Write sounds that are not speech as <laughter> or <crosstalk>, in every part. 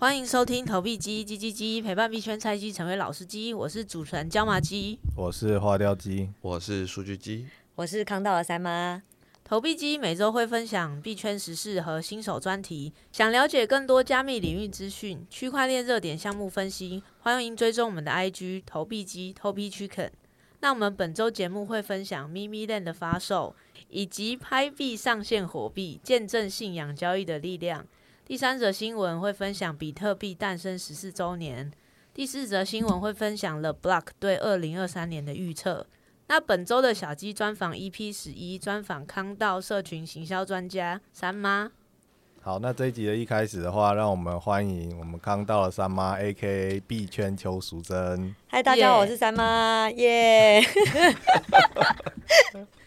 欢迎收听投币机鸡鸡鸡，陪伴币圈菜鸡成为老司机。我是主持人椒麻鸡，我是花雕鸡，我是数据鸡，我是康道的三妈。投币机每周会分享币圈时事和新手专题。想了解更多加密领域资讯、区块链热点项目分析，欢迎追踪我们的 IG 投币机 Tobi Chicken。那我们本周节目会分享 Mimi Land 的发售，以及拍币上线火币，见证信仰交易的力量。第三则新闻会分享比特币诞生十四周年。第四则新闻会分享 The Block 对二零二三年的预测。那本周的小鸡专访 EP 十一专访康道社群行销专家三妈。好，那这一集的一开始的话，让我们欢迎我们康道的三妈，A.K.A. 币圈邱淑贞。嗨，大家好，我是三妈，耶、yeah。<laughs>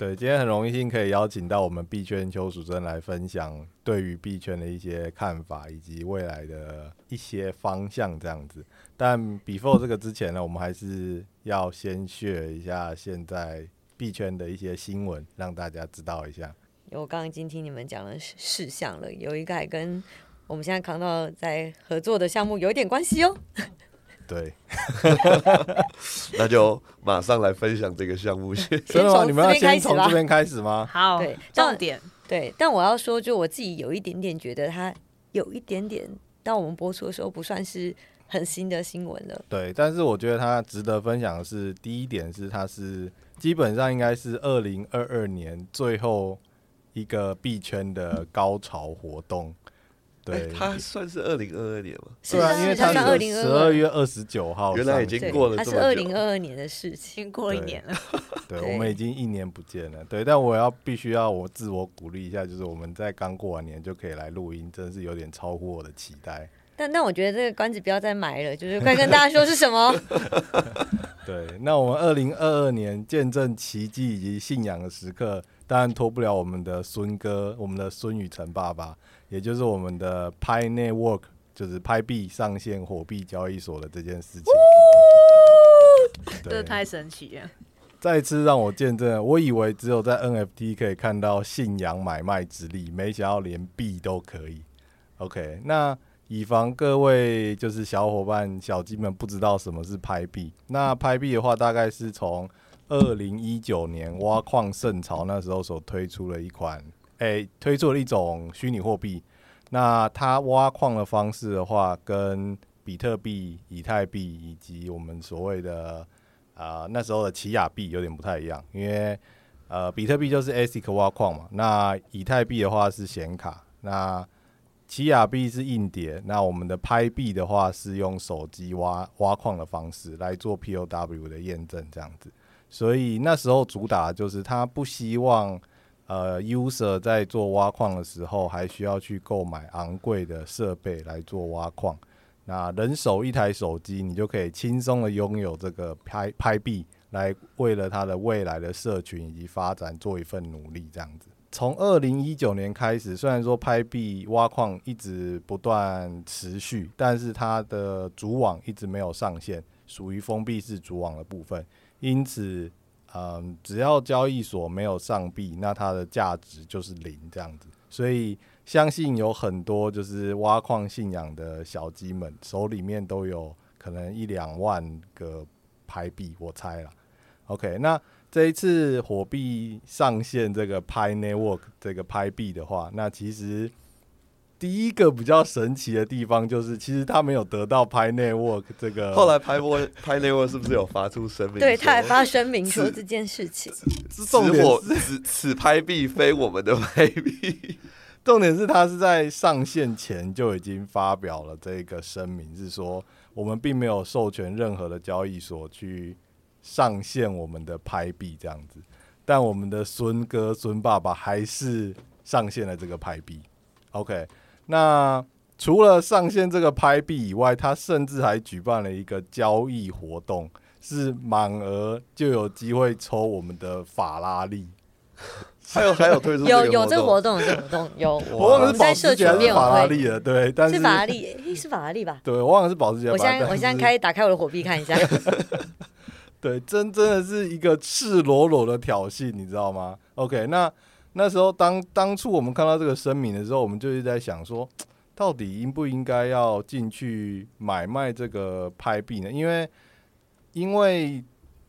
对，今天很荣幸可以邀请到我们币圈邱淑贞来分享对于币圈的一些看法，以及未来的一些方向这样子。但 before 这个之前呢，我们还是要先 share 一下现在币圈的一些新闻，让大家知道一下。我刚刚已经听你们讲了事项了，有一个还跟我们现在扛到在合作的项目有一点关系哦。对，<laughs> 那就马上来分享这个项目 <laughs> 先。真的吗？你们要先从这边开始吗？好，对，重点。对，但我要说，就我自己有一点点觉得，它有一点点，当我们播出的时候，不算是很新的新闻了。对，但是我觉得它值得分享的是，第一点是它是基本上应该是二零二二年最后一个币圈的高潮活动。对，它算是二零二二年吗？对啊，因为它是十二月二十九号，原来已经过了这么久。它是二零二二年的事情，过一年了。<laughs> 对，我们已经一年不见了。对，但我要必须要我自我鼓励一下，就是我们在刚过完年就可以来录音，真的是有点超乎我的期待。但但我觉得这个关子不要再埋了，就是快跟大家说是什么。<laughs> 对，那我们二零二二年见证奇迹以及信仰的时刻，当然脱不了我们的孙哥，我们的孙宇晨爸爸。也就是我们的 Pi Network，就是拍币上线火币交易所的这件事情，这太神奇了！再次让我见证，我以为只有在 NFT 可以看到信仰买卖之力，没想到连币都可以。OK，那以防各位就是小伙伴、小鸡们不知道什么是拍币，那拍币的话，大概是从二零一九年挖矿盛潮那时候所推出的一款。诶、欸，推出了一种虚拟货币。那它挖矿的方式的话，跟比特币、以太币以及我们所谓的啊、那时候的奇亚币有点不太一样。因为呃，比特币就是 ASIC 挖矿嘛，那以太币的话是显卡，那奇亚币是硬碟。那我们的拍币的话是用手机挖挖矿的方式来做 POW 的验证，这样子。所以那时候主打就是他不希望。呃，user 在做挖矿的时候，还需要去购买昂贵的设备来做挖矿。那人手一台手机，你就可以轻松的拥有这个拍拍币，来为了它的未来的社群以及发展做一份努力。这样子，从二零一九年开始，虽然说拍币挖矿一直不断持续，但是它的主网一直没有上线，属于封闭式主网的部分，因此。嗯，只要交易所没有上币，那它的价值就是零这样子。所以相信有很多就是挖矿信仰的小鸡们手里面都有可能一两万个拍币，我猜啦。OK，那这一次火币上线这个 Pi Network 这个拍币的话，那其实。第一个比较神奇的地方就是，其实他没有得到 Pi Network 这个。后来 Pi Network 是不是有发出声明？对，他还发声明说这件事情。此火此此拍币非我们的拍币。重点是他是在上线前就已经发表了这个声明，是说我们并没有授权任何的交易所去上线我们的拍币这样子，但我们的孙哥孙爸爸还是上线了这个拍币。OK。那除了上线这个拍币以外，他甚至还举办了一个交易活动，是满额就有机会抽我们的法拉利。<laughs> 还有还有推出有有这个活动，这个活动有，<laughs> 我忘了是保时捷还是法拉利了，对，但是，是法拉利，诶，是法拉利吧？<laughs> 对，我忘了是保时捷。我现在我现在开打开我的火币看一下。对，真真的是一个赤裸裸的挑衅，你知道吗？OK，那。那时候当当初我们看到这个声明的时候，我们就是在想说，<tsk> 到底应不应该要进去买卖这个拍币呢？因为因为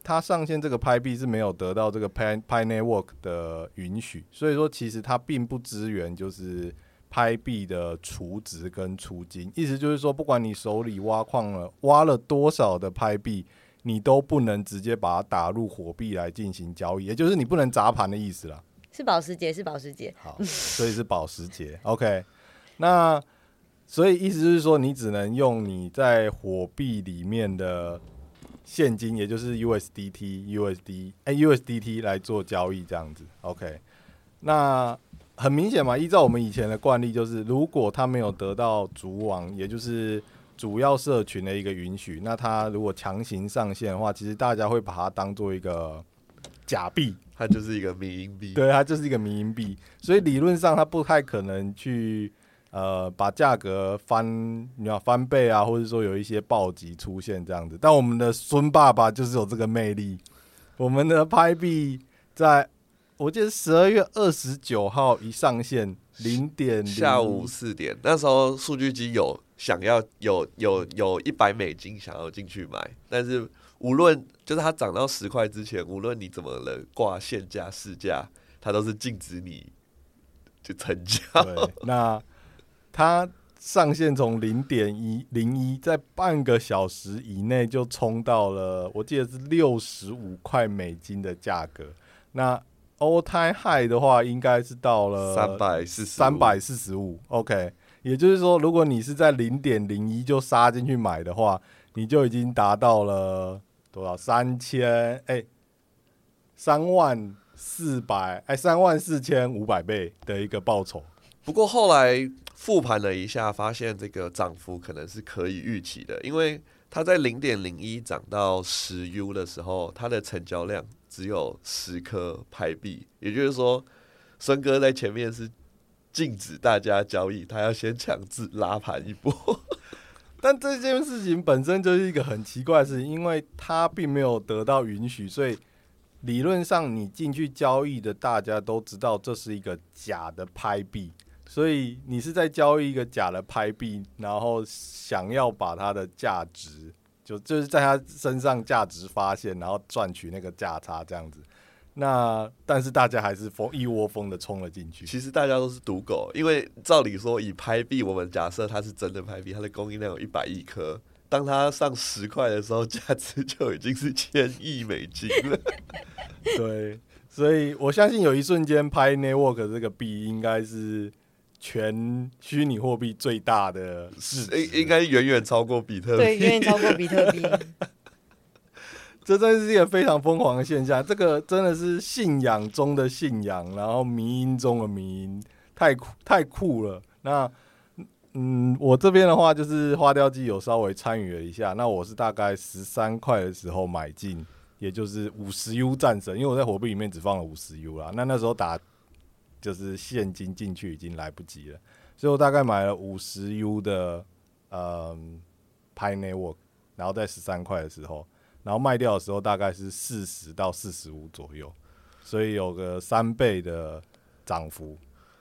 它上线这个拍币是没有得到这个 Pi Pi Network 的允许，所以说其实它并不支援就是拍币的储值跟出金。意思就是说，不管你手里挖矿了挖了多少的拍币，你都不能直接把它打入火币来进行交易，也就是你不能砸盘的意思啦。是保时捷，是保时捷。好，所以是保时捷。OK，那所以意思就是说，你只能用你在火币里面的现金，也就是 USDT、USD、哎 USDT 来做交易，这样子。OK，那很明显嘛，依照我们以前的惯例，就是如果他没有得到主网，也就是主要社群的一个允许，那他如果强行上线的话，其实大家会把它当做一个假币。它就是一个迷因币，对，它就是一个迷因币，所以理论上它不太可能去呃把价格翻，你要翻倍啊，或者说有一些暴击出现这样子。但我们的孙爸爸就是有这个魅力，我们的拍币在我记得十二月二十九号一上线零点下午四点，那时候数据机有想要有有有一百美金想要进去买，但是。无论就是它涨到十块之前，无论你怎么了挂限价市价，它都是禁止你就成交。对，那它上限从零点一零一，在半个小时以内就冲到了，我记得是六十五块美金的价格。那 all time high 的话，应该是到了三百四三百四十五。OK，也就是说，如果你是在零点零一就杀进去买的话，你就已经达到了。多少三千？哎，三万四百哎，三万四千五百倍的一个报酬。不过后来复盘了一下，发现这个涨幅可能是可以预期的，因为它在零点零一涨到十 U 的时候，它的成交量只有十颗拍币，也就是说，孙哥在前面是禁止大家交易，他要先强制拉盘一波。但这件事情本身就是一个很奇怪的事情，因为他并没有得到允许，所以理论上你进去交易的大家都知道这是一个假的拍币，所以你是在交易一个假的拍币，然后想要把它的价值就就是在他身上价值发现，然后赚取那个价差这样子。那但是大家还是疯一窝蜂的冲了进去。其实大家都是赌狗，因为照理说以拍币，我们假设它是真的拍币，它的供应量有一百亿颗，当它上十块的时候，价值就已经是千亿美金了。对，所以我相信有一瞬间，Pi Network 这个币应该是全虚拟货币最大的市值，应应该远远超过比特币，对，远远超过比特币。<laughs> 这真是一个非常疯狂的现象，这个真的是信仰中的信仰，然后迷因中的迷因，太酷太酷了。那嗯，我这边的话就是花雕鸡有稍微参与了一下，那我是大概十三块的时候买进，也就是五十 U 战神，因为我在火币里面只放了五十 U 啦。那那时候打就是现金进去已经来不及了，所以我大概买了五十 U 的嗯 Pi Network，然后在十三块的时候。然后卖掉的时候大概是四十到四十五左右，所以有个三倍的涨幅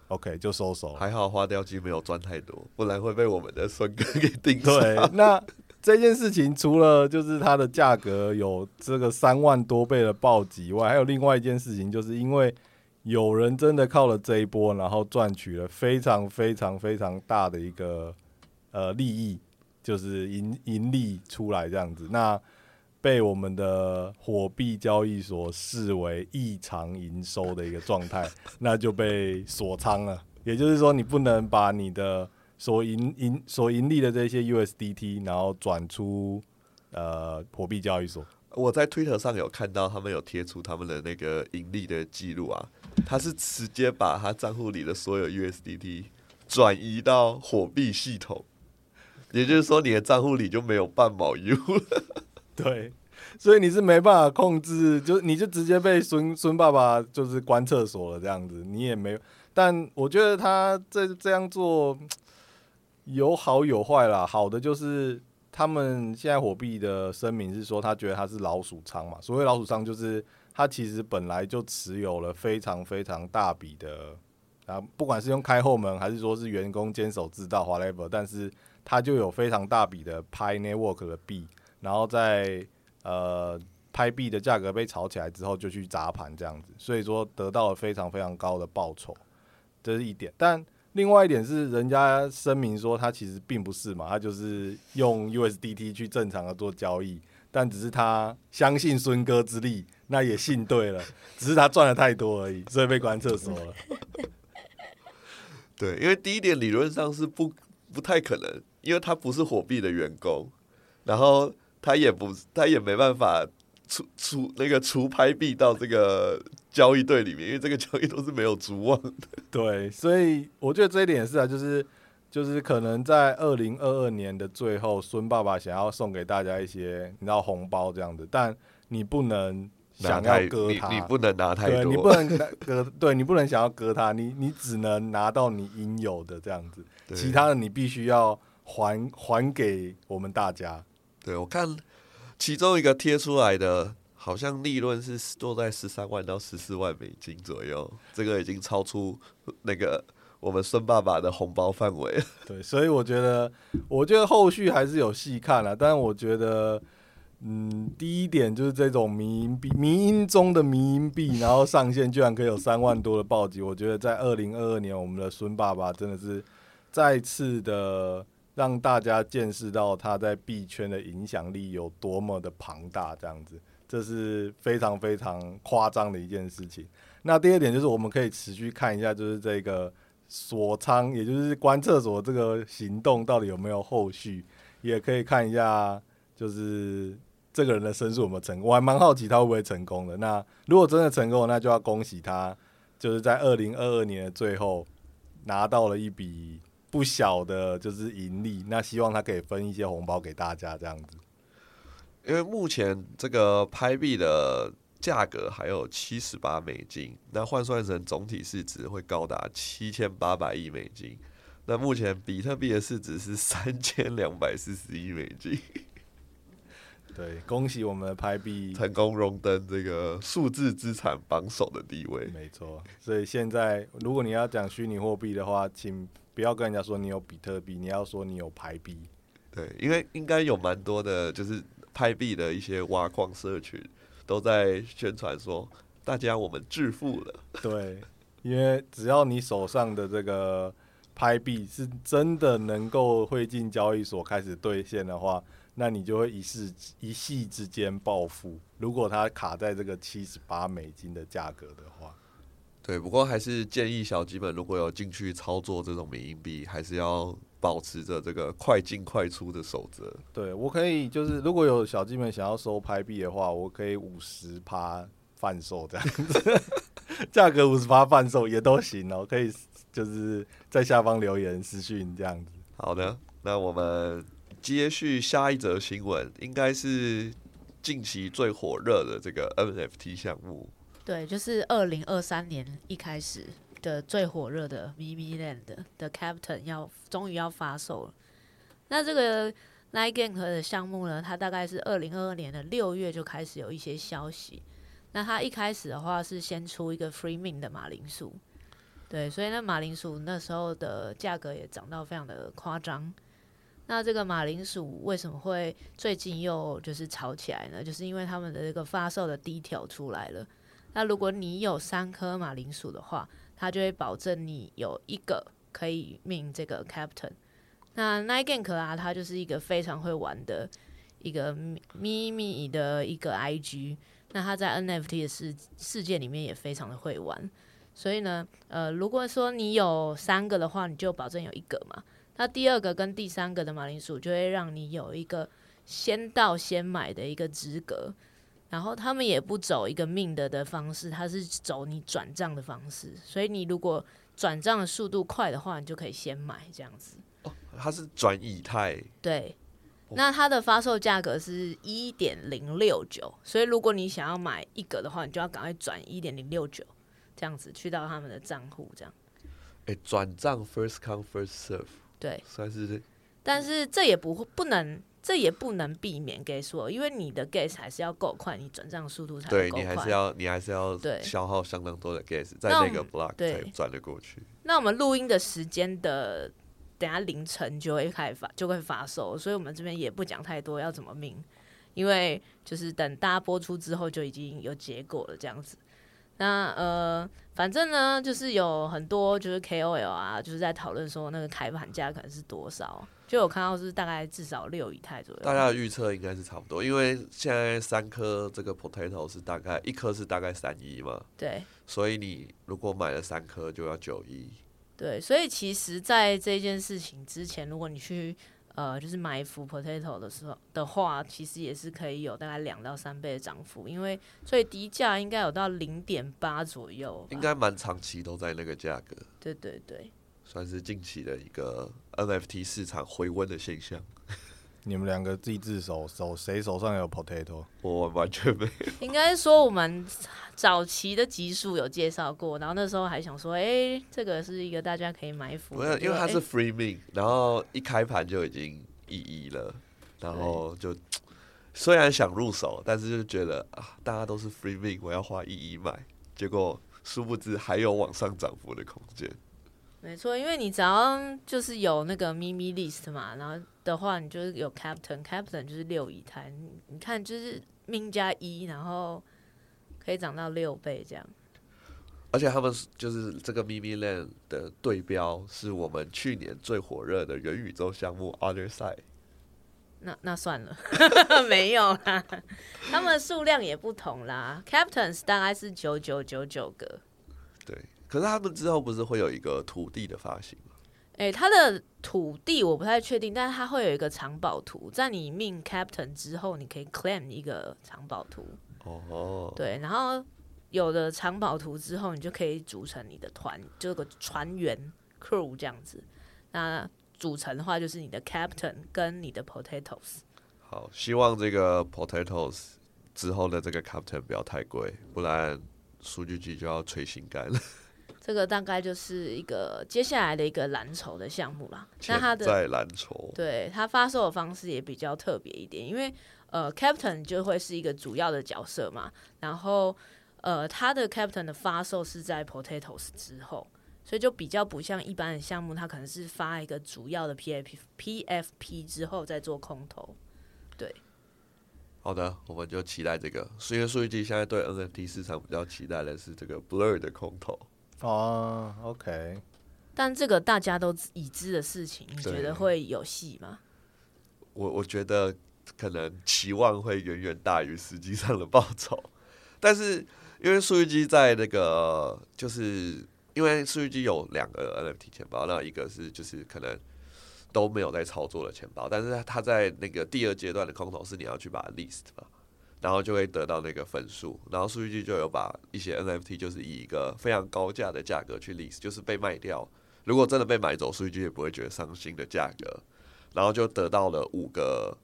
，OK 就收手。还好花雕鸡没有赚太多，不然会被我们的孙哥给盯上。对，那这件事情除了就是它的价格有这个三万多倍的暴击以外，还有另外一件事情，就是因为有人真的靠了这一波，然后赚取了非常非常非常大的一个呃利益，就是盈盈利出来这样子。那被我们的火币交易所视为异常营收的一个状态，那就被锁仓了。也就是说，你不能把你的所盈盈所盈利的这些 USDT，然后转出呃火币交易所。我在 Twitter 上有看到他们有贴出他们的那个盈利的记录啊，他是直接把他账户里的所有 USDT 转移到火币系统，也就是说，你的账户里就没有半毛 U 了。对，所以你是没办法控制，就你就直接被孙孙爸爸就是关厕所了这样子，你也没有。但我觉得他这这样做有好有坏啦。好的就是他们现在火币的声明是说，他觉得他是老鼠仓嘛。所谓老鼠仓，就是他其实本来就持有了非常非常大笔的啊，不管是用开后门还是说是员工坚守自盗 whatever，但是他就有非常大笔的拍 network 的币，然后在呃拍币的价格被炒起来之后就去砸盘这样子，所以说得到了非常非常高的报酬，这是一点。但另外一点是，人家声明说他其实并不是嘛，他就是用 USDT 去正常的做交易。但只是他相信孙哥之力，那也信对了，只是他赚的太多而已，所以被关厕所了。<laughs> 对，因为第一点理论上是不不太可能，因为他不是火币的员工，然后他也不他也没办法除除那个除拍币到这个交易队里面，因为这个交易都是没有主网的。对，所以我觉得这一点也是啊，就是。就是可能在二零二二年的最后，孙爸爸想要送给大家一些你知道红包这样子，但你不能想要割他，你，你不能拿太多，对，你不能割，<laughs> 对你不能想要割他，你你只能拿到你应有的这样子，其他的你必须要还还给我们大家。对，我看其中一个贴出来的，好像利润是落在十三万到十四万美金左右，这个已经超出那个。我们孙爸爸的红包范围，对，所以我觉得，我觉得后续还是有戏看了。但是我觉得，嗯，第一点就是这种迷因币，迷因中的迷因币，然后上线居然可以有三万多的暴击。我觉得在二零二二年，我们的孙爸爸真的是再次的让大家见识到他在币圈的影响力有多么的庞大，这样子，这是非常非常夸张的一件事情。那第二点就是，我们可以持续看一下，就是这个。锁仓，也就是关厕所这个行动到底有没有后续，也可以看一下，就是这个人的申诉有没有成功。我还蛮好奇他会不会成功的。那如果真的成功，那就要恭喜他，就是在二零二二年的最后拿到了一笔不小的，就是盈利。那希望他可以分一些红包给大家，这样子。因为目前这个拍币的。价格还有七十八美金，那换算成总体市值会高达七千八百亿美金。那目前比特币的市值是三千两百四十亿美金。对，恭喜我们的拍币成功荣登这个数字资产榜首的地位。没错，所以现在如果你要讲虚拟货币的话，请不要跟人家说你有比特币，你要说你有拍币。对，因为应该有蛮多的，就是拍币的一些挖矿社群。都在宣传说，大家我们致富了。对，因为只要你手上的这个拍币是真的能够汇进交易所开始兑现的话，那你就会一世一夕之间暴富。如果它卡在这个七十八美金的价格的话，对。不过还是建议小鸡们如果有进去操作这种缅因币，还是要。保持着这个快进快出的守则。对，我可以就是，如果有小鸡们想要收拍币的话，我可以五十趴贩售这样子，<laughs> 价格五十趴贩售也都行哦，可以就是在下方留言私讯这样子。好的，那我们接续下一则新闻，应该是近期最火热的这个 NFT 项目。对，就是二零二三年一开始。的最火热的 Mimiland 的 Captain 要终于要发售了。那这个 Nine Gag 的项目呢，它大概是二零二二年的六月就开始有一些消息。那它一开始的话是先出一个 Free Mint 的马铃薯，对，所以那马铃薯那时候的价格也涨到非常的夸张。那这个马铃薯为什么会最近又就是炒起来呢？就是因为他们的这个发售的第一条出来了。那如果你有三颗马铃薯的话，它就会保证你有一个可以命这个 Captain。那 Nine Gag 啊，它就是一个非常会玩的一个咪咪的一个 IG。那它在 NFT 的世世界里面也非常的会玩。所以呢，呃，如果说你有三个的话，你就保证有一个嘛。那第二个跟第三个的马铃薯就会让你有一个先到先买的一个资格。然后他们也不走一个命的的方式，他是走你转账的方式，所以你如果转账的速度快的话，你就可以先买这样子。哦，它是转以太。对，那它的发售价格是一点零六九，所以如果你想要买一个的话，你就要赶快转一点零六九，这样子去到他们的账户这样。哎，转账 first come first serve，对，算是。但是这也不不能这也不能避免 gas 因为你的 gas 还是要够快，你转账速度才对够快。你还是要你还是要对消耗相当多的 gas 在那个 block 才转得过去。那我们录音的时间的等下凌晨就会开发就会发售，所以我们这边也不讲太多要怎么命，因为就是等大家播出之后就已经有结果了这样子。那呃，反正呢，就是有很多就是 KOL 啊，就是在讨论说那个开盘价可能是多少，就有看到是大概至少六以太左右。大家的预测应该是差不多，因为现在三颗这个 potato 是大概一颗是大概三一嘛，对所以你如果买了三颗就要九一。对，所以其实，在这件事情之前，如果你去呃，就是买一副 potato 的时候的话，其实也是可以有大概两到三倍的涨幅，因为最低价应该有到零点八左右，应该蛮长期都在那个价格。对对对，算是近期的一个 NFT 市场回温的现象。你们两个自己自首手谁手上有 potato？我完全没有。<laughs> 应该说我们早期的集数有介绍过，然后那时候还想说，哎、欸，这个是一个大家可以买福，不是，因为它是欸 free mint，然后一开盘就已经一一了，然后就虽然想入手，但是就觉得啊，大家都是 free mint，我要花一一买，结果殊不知还有往上涨幅的空间。没错，因为你只要就是有那个咪咪 list 嘛，然后的话，你就是有 captain，captain 就是六姨太，你看就是命加一，然后可以涨到六倍这样。而且他们就是这个 Mimi Land 的对标，是我们去年最火热的元宇宙项目 Other Side。那那算了，<laughs> 没有啦，他们数量也不同啦，captains 大概是九九九九个。对。可是他们之后不是会有一个土地的发行吗？哎、欸，它的土地我不太确定，但是它会有一个藏宝图，在你命 Captain 之后，你可以 claim 一个藏宝图。哦，对，然后有了藏宝图之后，你就可以组成你的团，这个船员 crew 这样子。那组成的话，就是你的 Captain 跟你的 Potatoes。好，希望这个 Potatoes 之后的这个 Captain 不要太贵，不然数据集就要吹心肝了。这个大概就是一个接下来的一个蓝筹的项目啦。那它的在蓝筹，对它发售的方式也比较特别一点，因为呃，Captain 就会是一个主要的角色嘛。然后呃，它的 Captain 的发售是在 Potatoes 之后，所以就比较不像一般的项目，它可能是发一个主要的 PFP PFP 之后再做空投。对，好的，我们就期待这个。因为数据集现在对 NFT 市场比较期待的是这个 Blur 的空投。哦、oh，OK，但这个大家都已知的事情，你觉得会有戏吗？我我觉得可能期望会远远大于实际上的报酬，但是因为数据机在那个，就是因为数据机有两个 NFT 钱包，那一个是就是可能都没有在操作的钱包，但是它在那个第二阶段的空投是你要去把它 list 嘛。然后就会得到那个分数，然后数据集就有把一些 NFT 就是以一个非常高价的价格去 lease，就是被卖掉。如果真的被买走，数据集也不会觉得伤心的价格。然后就得到了五个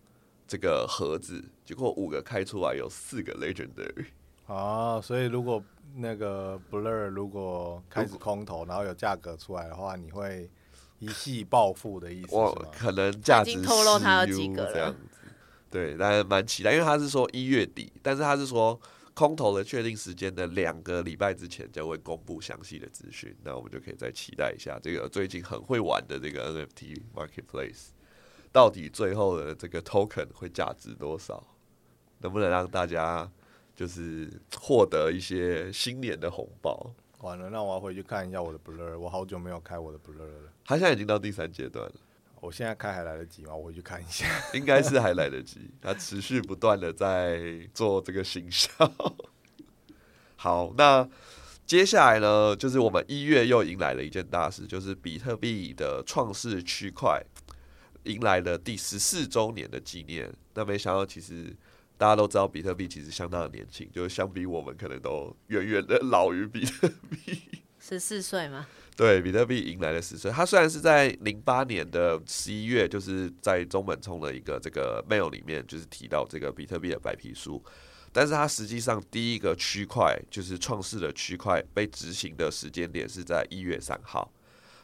这个盒子，结果五个开出来有四个 Legendary。啊，所以如果那个 Blur 如果开始空投，然后有价格出来的话，你会一夕暴富的意思是吗？我可能价值已经透露他有几个了这样子。对，但蛮期待，因为他是说一月底，但是他是说空投的确定时间的两个礼拜之前就会公布详细的资讯，那我们就可以再期待一下这个最近很会玩的这个 NFT Marketplace，到底最后的这个 Token 会价值多少，能不能让大家就是获得一些新年的红包？完了，那我要回去看一下我的 Blur，我好久没有开我的 Blur 了。他现在已经到第三阶段了。我现在开还来得及吗？<laughs> 我回去看一下，<laughs> 应该是还来得及。他持续不断的在做这个行销。<laughs> 好，那接下来呢，就是我们一月又迎来了一件大事，就是比特币的创世区块迎来了第十四周年的纪念。那没想到，其实大家都知道，比特币其实相当的年轻，就是相比我们，可能都远远的老于比特币。十四岁吗？对，比特币迎来了十岁。它虽然是在零八年的十一月，就是在中本聪的一个这个 mail 里面，就是提到这个比特币的白皮书，但是它实际上第一个区块就是创世的区块被执行的时间点是在一月三号。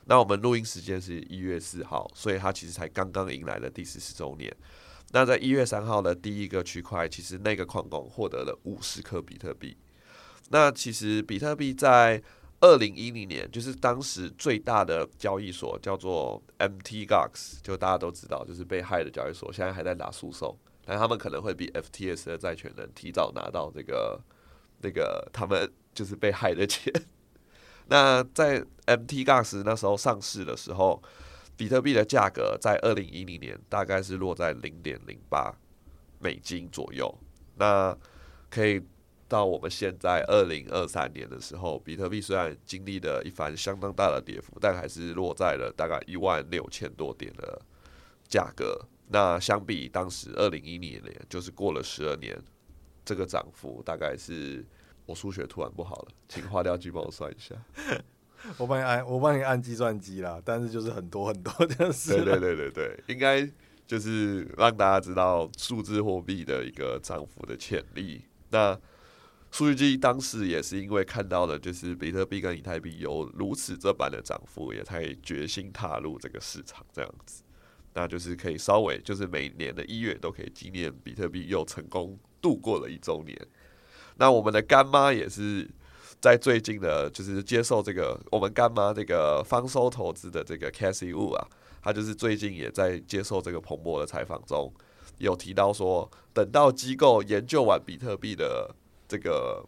那我们录音时间是一月四号，所以它其实才刚刚迎来了第十四周年。那在一月三号的第一个区块，其实那个矿工获得了五十颗比特币。那其实比特币在二零一零年，就是当时最大的交易所叫做 Mt. Gox，就大家都知道，就是被害的交易所，现在还在打诉讼，但他们可能会比 FTS 的债权人提早拿到这个那个他们就是被害的钱。<laughs> 那在 Mt. Gox 那时候上市的时候，比特币的价格在二零一零年大概是落在零点零八美金左右。那可以。到我们现在二零二三年的时候，比特币虽然经历了一番相当大的跌幅，但还是落在了大概一万六千多点的价格。那相比当时二零一零年，就是过了十二年，这个涨幅大概是……我数学突然不好了，请花雕鸡帮我算一下。我帮你按，我帮你按计算机啦。但是就是很多很多这样子。<laughs> 对对对对对，应该就是让大家知道数字货币的一个涨幅的潜力。那数据机当时也是因为看到了，就是比特币跟以太币有如此这般的涨幅，也才决心踏入这个市场这样子。那就是可以稍微，就是每年的一月都可以纪念比特币又成功度过了一周年。那我们的干妈也是在最近的，就是接受这个我们干妈这个方舟投资的这个 Cassie Wu 啊，他就是最近也在接受这个彭博的采访中，有提到说，等到机构研究完比特币的。这个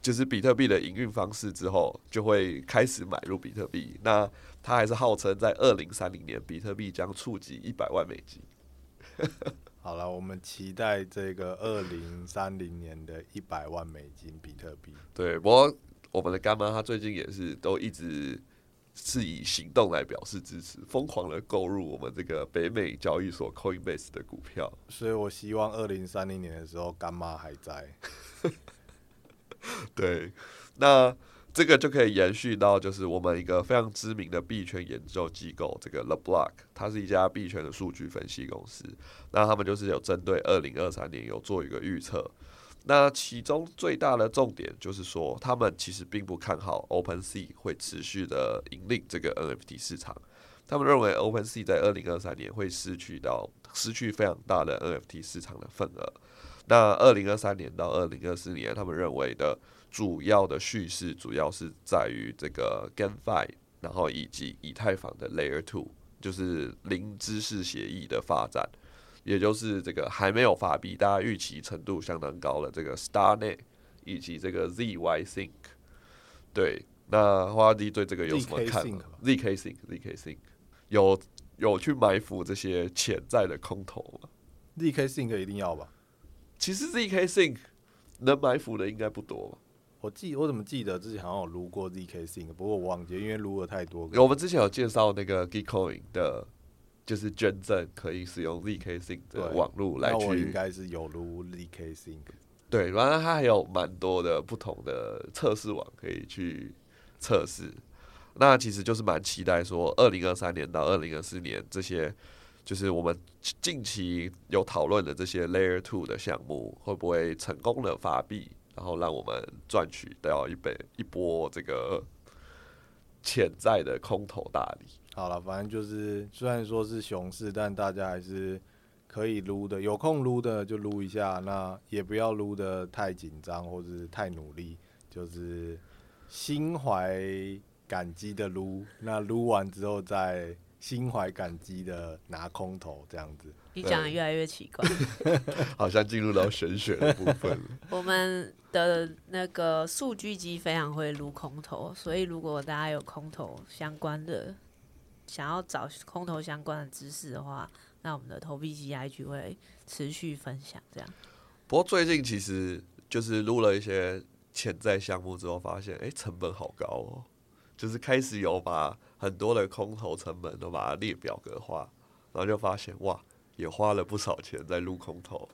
就是比特币的营运方式之后，就会开始买入比特币。那他还是号称在二零三零年，比特币将触及一百万美金。<laughs> 好了，我们期待这个二零三零年的一百万美金比特币。对，不过我们的干妈她最近也是都一直是以行动来表示支持，疯狂的购入我们这个北美交易所 Coinbase 的股票。所以我希望二零三零年的时候，干妈还在。<laughs> 对，那这个就可以延续到，就是我们一个非常知名的币圈研究机构，这个 The Block，它是一家币圈的数据分析公司。那他们就是有针对二零二三年有做一个预测。那其中最大的重点就是说，他们其实并不看好 OpenSea 会持续的引领这个 NFT 市场。他们认为 OpenSea 在二零二三年会失去到失去非常大的 NFT 市场的份额。那二零二三年到二零二四年，他们认为的主要的叙事，主要是在于这个 GameFi，然后以及以太坊的 Layer Two，就是零知识协议的发展，也就是这个还没有发币，大家预期程度相当高的这个 StarNet 以及这个 zysync。对，那花弟对这个有什么看法？zk sync，zk sync 有有去埋伏这些潜在的空头吗？zk sync 一定要吧？其实 zk sync 能埋伏的应该不多吧？我记我怎么记得之前好像有撸过 zk sync，不过我忘记，因为撸了太多。我们之前有介绍那个 Geek Coin 的，就是捐赠可以使用 zk sync 的网络来去。应该是有如 zk sync。对，然后它还有蛮多的不同的测试网可以去测试。那其实就是蛮期待说，二零二三年到二零二四年这些。就是我们近期有讨论的这些 Layer Two 的项目，会不会成功的发币，然后让我们赚取到一本一波这个潜在的空头大利？好了，反正就是虽然说是熊市，但大家还是可以撸的，有空撸的就撸一下，那也不要撸的太紧张或者是太努力，就是心怀感激的撸，那撸完之后再。心怀感激的拿空投这样子，你讲的越来越奇怪，<laughs> 好像进入到玄学的部分。<laughs> 我们的那个数据机非常会撸空投，所以如果大家有空投相关的，想要找空投相关的知识的话，那我们的投币机 IG 会持续分享。这样。不过最近其实就是录了一些潜在项目之后，发现哎、欸，成本好高哦，就是开始有把。很多的空投成本都把它列表格化，然后就发现哇，也花了不少钱在录空投。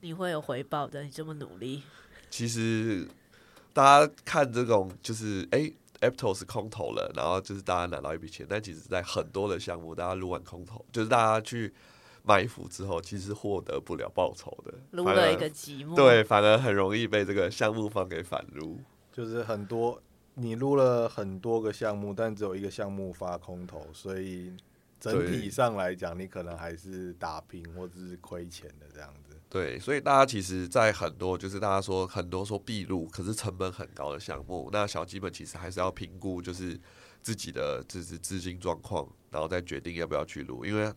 你会有回报的，你这么努力。其实大家看这种就是哎，Aptos 空投了，然后就是大家拿到一笔钱，但其实在很多的项目，大家撸完空投，就是大家去埋伏之后，其实获得不了报酬的，撸了一个寂寞。对，反而很容易被这个项目方给反撸，就是很多。你撸了很多个项目，但只有一个项目发空投，所以整体上来讲，你可能还是打平或者是亏钱的这样子。对，所以大家其实，在很多就是大家说很多说闭路，可是成本很高的项目，那小基本其实还是要评估，就是自己的就是资金状况，然后再决定要不要去录。因为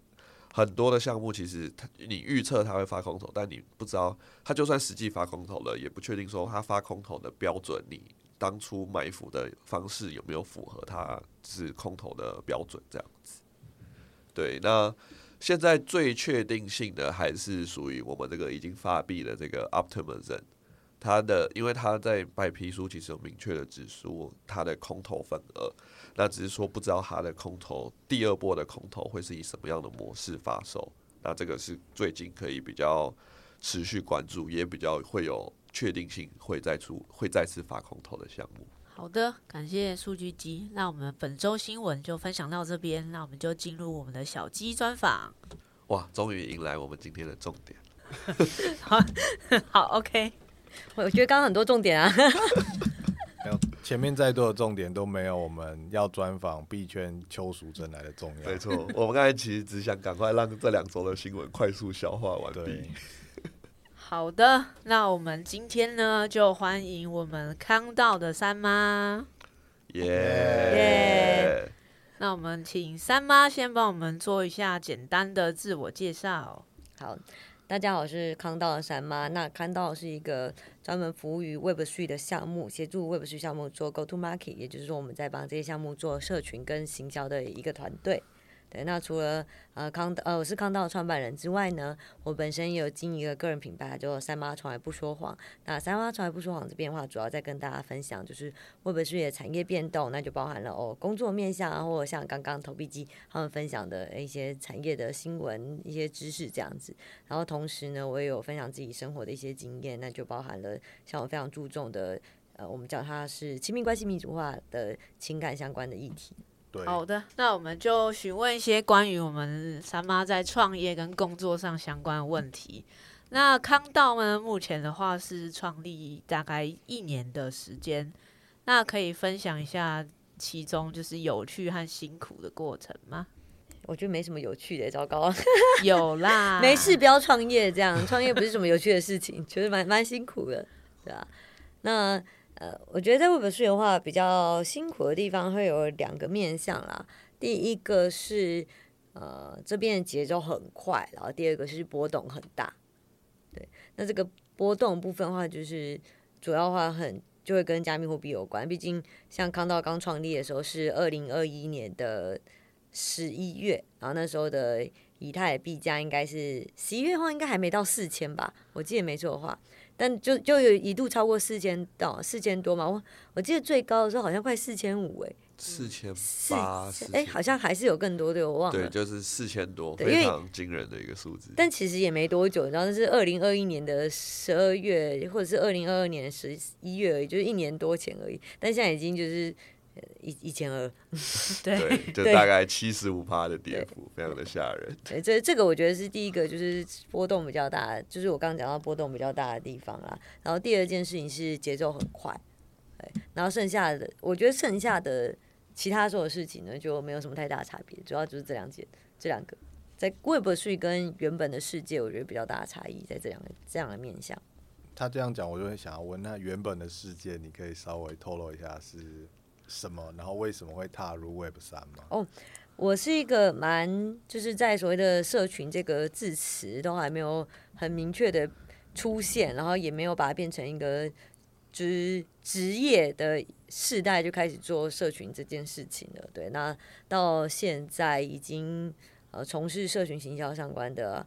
很多的项目其实它你预测它会发空头，但你不知道它就算实际发空头了，也不确定说它发空头的标准，你当初埋伏的方式有没有符合它是空头的标准这样子。对，那。现在最确定性的还是属于我们这个已经发币的这个 Optimism，它的因为它在白皮书其实有明确的指出它的空头份额，那只是说不知道它的空头第二波的空头会是以什么样的模式发售，那这个是最近可以比较持续关注，也比较会有确定性会再出会再次发空头的项目。好的，感谢数据机。那我们本周新闻就分享到这边，那我们就进入我们的小鸡专访。哇，终于迎来我们今天的重点。<laughs> 好，好，OK。我觉得刚刚很多重点啊，没有前面再多的重点都没有我们要专访币圈邱淑贞来的重要。没错，我们刚才其实只想赶快让这两周的新闻快速消化完毕。好的，那我们今天呢，就欢迎我们康道的三妈。耶耶！那我们请三妈先帮我们做一下简单的自我介绍。好，大家好，我是康道的三妈。那康道是一个专门服务于 Web3 的项目，协助 Web3 项目做 Go to Market，也就是说我们在帮这些项目做社群跟行销的一个团队。那除了呃康呃我是康道创办人之外呢，我本身也有经营一个个人品牌，叫三妈从来不说谎。那三妈从来不说谎这边的话，主要在跟大家分享就是 Web3 的产业变动，那就包含了哦工作面向啊，或者像刚刚投币机他们分享的一些产业的新闻、一些知识这样子。然后同时呢，我也有分享自己生活的一些经验，那就包含了像我非常注重的呃，我们叫它是亲密关系民主化的情感相关的议题。好的，那我们就询问一些关于我们三妈在创业跟工作上相关的问题。那康道呢，目前的话是创立大概一年的时间，那可以分享一下其中就是有趣和辛苦的过程吗？我觉得没什么有趣的，糟糕，有啦，没事不要创业，这样创业不是什么有趣的事情，其实蛮蛮辛苦的，对吧？那。呃，我觉得在 Web3 的话，比较辛苦的地方会有两个面向啦。第一个是呃这边的节奏很快，然后第二个是波动很大。对，那这个波动部分的话，就是主要话很就会跟加密货币有关。毕竟像康道刚创立的时候是二零二一年的十一月，然后那时候的以太币价应该是十一月的话应该还没到四千吧，我记得没错的话。但就就有一度超过四千到四千多嘛，我我记得最高的时候好像快四千五哎，四千八哎，好像还是有更多的，我忘了。对，就是四千多，非常惊人的一个数字。但其实也没多久，然后那是二零二一年的十二月，或者是二零二二年的十一月而已，就是一年多前而已。但现在已经就是。一一千二，<laughs> 对，就大概七十五趴的跌幅，非常的吓人。对，这这个我觉得是第一个，就是波动比较大，就是我刚刚讲到波动比较大的地方啦。然后第二件事情是节奏很快，对。然后剩下的，我觉得剩下的其他所有事情呢，就没有什么太大差别，主要就是这两件，这两个在 Web3 跟原本的世界，我觉得比较大的差异在这两个这样的面向。他这样讲，我就会想要问，那原本的世界，你可以稍微透露一下是？什么？然后为什么会踏入 Web 三吗？哦，我是一个蛮就是在所谓的社群这个字词都还没有很明确的出现，然后也没有把它变成一个职职业的世代就开始做社群这件事情了。对，那到现在已经呃从事社群行销相关的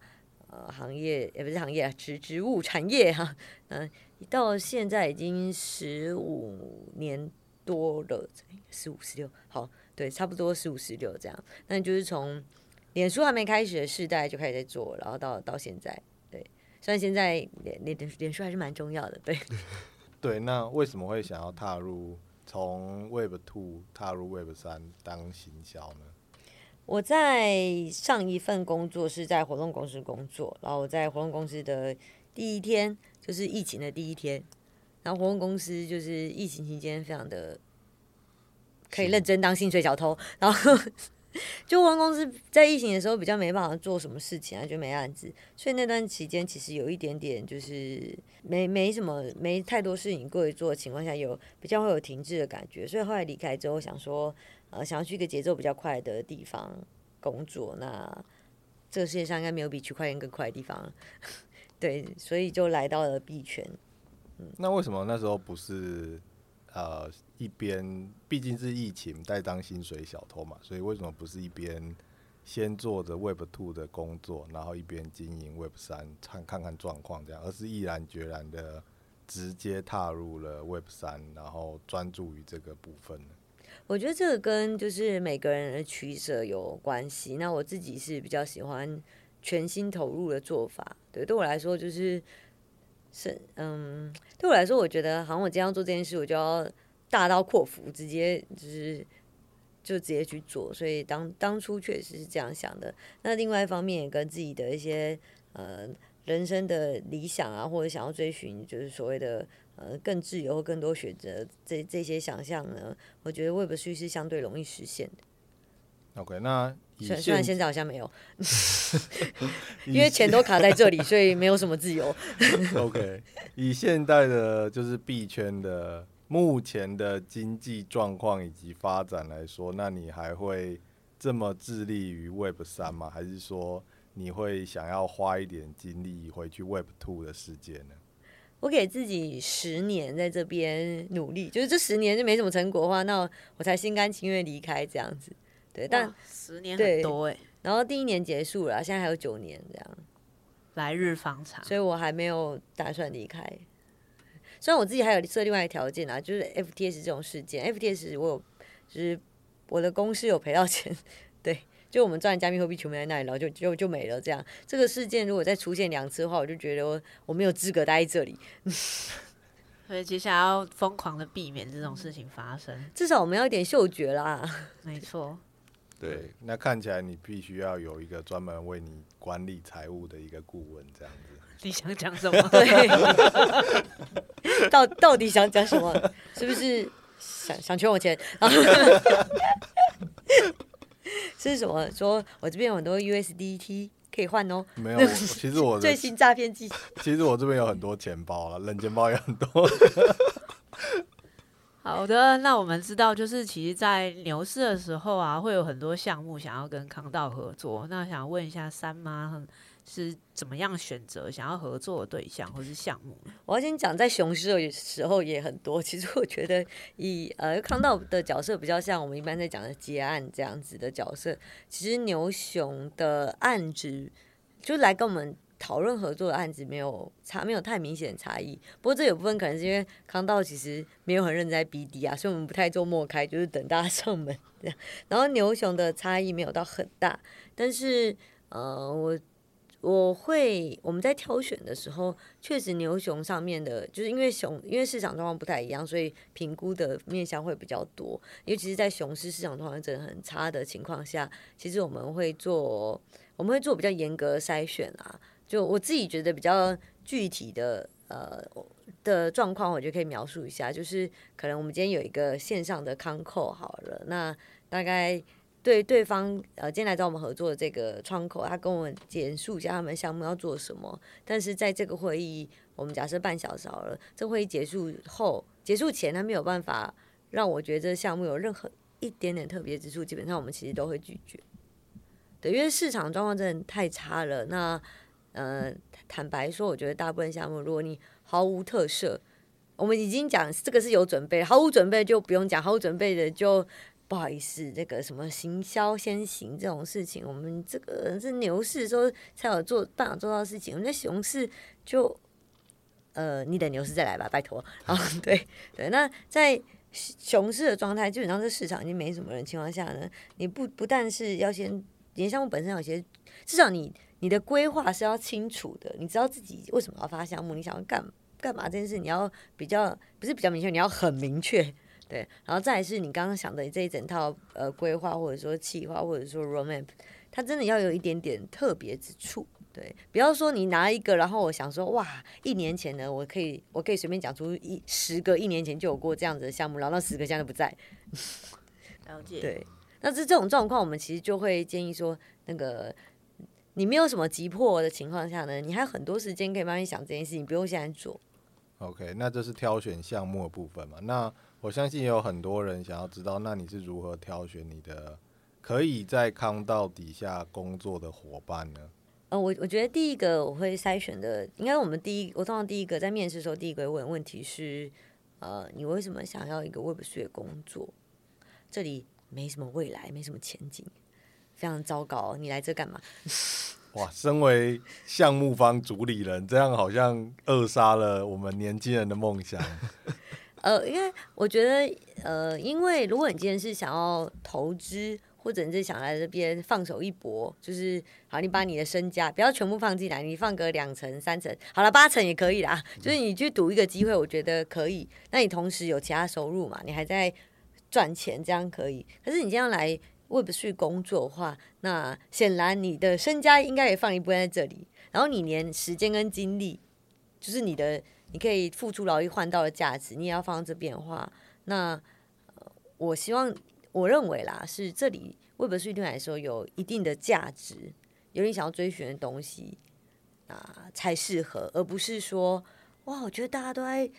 呃行业，也不是行业啊，职职务产业哈，嗯、到现在已经十五年。多了十五十六，好，对，差不多十五十六这样。那就是从脸书还没开始的世代就开始在做，然后到到现在，对，虽然现在脸脸脸书还是蛮重要的，对。<laughs> 对，那为什么会想要踏入从 Web Two 踏入 Web 三当行销呢？我在上一份工作是在活动公司工作，然后我在活动公司的第一天就是疫情的第一天。然后活动公司就是疫情期间非常的可以认真当薪水小偷，然后就我们公司在疫情的时候比较没办法做什么事情啊，就没案子，所以那段期间其实有一点点就是没没什么没太多事情过去做的情况下，有比较会有停滞的感觉，所以后来离开之后想说，呃，想要去一个节奏比较快的地方工作，那这个世界上应该没有比区块链更快的地方，<laughs> 对，所以就来到了币圈。那为什么那时候不是？呃，一边毕竟是疫情，在当薪水小偷嘛，所以为什么不是一边先做着 Web Two 的工作，然后一边经营 Web 三，看看看状况这样，而是毅然决然的直接踏入了 Web 三，然后专注于这个部分呢？我觉得这个跟就是每个人的取舍有关系。那我自己是比较喜欢全心投入的做法，对，对我来说就是。是，嗯，对我来说，我觉得好像我今天要做这件事，我就要大刀阔斧，直接就是就直接去做。所以当当初确实是这样想的。那另外一方面，也跟自己的一些呃人生的理想啊，或者想要追寻，就是所谓的呃更自由、更多选择这这些想象呢，我觉得 Web3 是相对容易实现的。OK，那虽然虽然现在好像没有，<laughs> 因为钱都卡在这里，所以没有什么自由。<laughs> OK，以现在的就是币圈的目前的经济状况以及发展来说，那你还会这么致力于 Web 三吗？还是说你会想要花一点精力回去 Web two 的世界呢？我给自己十年在这边努力，就是这十年就没什么成果的话，那我才心甘情愿离开这样子。对，但十年很多哎，然后第一年结束了，现在还有九年这样，来日方长，所以我还没有打算离开。虽然我自己还有设另外一个条件啊，就是 FTS 这种事件，FTS 我有就是我的公司有赔到钱，<laughs> 对，就我们赚加密货币全部在那里，然后就就就没了这样。这个事件如果再出现两次的话，我就觉得我我没有资格待在这里。<laughs> 所以接下来要疯狂的避免这种事情发生，至少我们要一点嗅觉啦。没错。对，那看起来你必须要有一个专门为你管理财务的一个顾问，这样子。你想讲什么？<laughs> 对，<laughs> 到到底想讲什么？是不是想想圈我钱？这 <laughs> 是什么？说我这边有很多 USDT 可以换哦。没有，其实我最新诈骗技术。其实我这边有很多钱包了，冷钱包也很多。好的，那我们知道，就是其实，在牛市的时候啊，会有很多项目想要跟康道合作。那想问一下，三妈是怎么样选择想要合作的对象或是项目？我要先讲，在熊市的时候也很多。其实我觉得以，呃康道的角色比较像我们一般在讲的接案这样子的角色。其实牛熊的案子就来跟我们。讨论合作的案子没有差，没有太明显的差异。不过这有部分可能是因为康道其实没有很认真在 BD 啊，所以我们不太做陌开，就是等大家 <laughs> 上门这样。然后牛熊的差异没有到很大，但是呃，我我会我们在挑选的时候，确实牛熊上面的，就是因为熊因为市场状况不太一样，所以评估的面向会比较多。尤其是在熊市市场状况真的很差的情况下，其实我们会做我们会做比较严格的筛选啊。就我自己觉得比较具体的呃的状况，我就可以描述一下。就是可能我们今天有一个线上的康扣好了，那大概对对方呃今天来找我们合作的这个窗口，他跟我们简述一下他们项目要做什么。但是在这个会议，我们假设半小时好了，这会议结束后结束前，他没有办法让我觉得这项目有任何一点点特别之处，基本上我们其实都会拒绝。对，因为市场状况真的太差了。那呃，坦白说，我觉得大部分项目，如果你毫无特色，我们已经讲这个是有准备，毫无准备就不用讲，毫无准备的就不好意思，这个什么行销先行这种事情，我们这个是牛市的时候才有做办法做到的事情，我们在熊市就呃，你等牛市再来吧，拜托 <laughs> 啊，对对，那在熊市的状态，基本上这市场已经没什么人情况下呢，你不不但是要先，你项目本身有些，至少你。你的规划是要清楚的，你知道自己为什么要发项目，你想要干干嘛这件事，你要比较不是比较明确，你要很明确，对。然后再来是你刚刚想的这一整套呃规划，或者说企划，或者说 roadmap，它真的要有一点点特别之处，对。不要说你拿一个，然后我想说哇，一年前呢，我可以我可以随便讲出一十个一年前就有过这样子的项目，然后那十个现在都不在。了解。对。那这这种状况，我们其实就会建议说，那个你没有什么急迫的情况下呢，你还有很多时间可以慢慢想这件事情，不用现在做。OK，那这是挑选项目的部分嘛？那我相信也有很多人想要知道，那你是如何挑选你的可以在康道底下工作的伙伴呢？呃，我我觉得第一个我会筛选的，应该我们第一，我通常第一个在面试的时候，第一个问问题是，呃，你为什么想要一个 Web3 的工作？这里没什么未来，没什么前景，非常糟糕，你来这干嘛？<laughs> 哇，身为项目方主理人，这样好像扼杀了我们年轻人的梦想。<laughs> 呃，因为我觉得，呃，因为如果你今天是想要投资，或者你是想来这边放手一搏，就是好，你把你的身家不要全部放进来，你放个两层、三层，好了，八层也可以啦。<laughs> 就是你去赌一个机会，我觉得可以。那你同时有其他收入嘛？你还在赚钱，这样可以。可是你这样来 Web3 工作的话，那显然你的身家应该也放一部分在这里，然后你连时间跟精力，就是你的。你可以付出劳力换到的价值，你也要放这边的话，那我希望，我认为啦，是这里 Web3 对你来说有一定的价值，有你想要追寻的东西啊，才适合，而不是说，哇，我觉得大家都在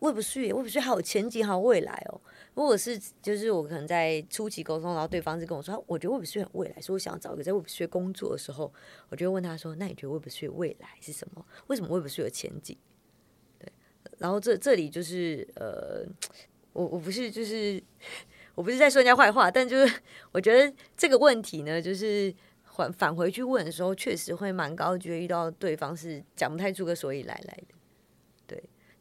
Web3，Web3 好有前景，好有未来哦。如果是就是我可能在初期沟通，然后对方是跟我说，我觉得 Web3 很未来，所以我想要找一个在 Web3 工作的时候，我就问他说，那你觉得 Web3 未来是什么？为什么 Web3 有前景？对然后这这里就是呃，我我不是就是我不是在说人家坏话，但就是我觉得这个问题呢，就是返返回去问的时候，确实会蛮高觉得遇到对方是讲不太出个所以来来的。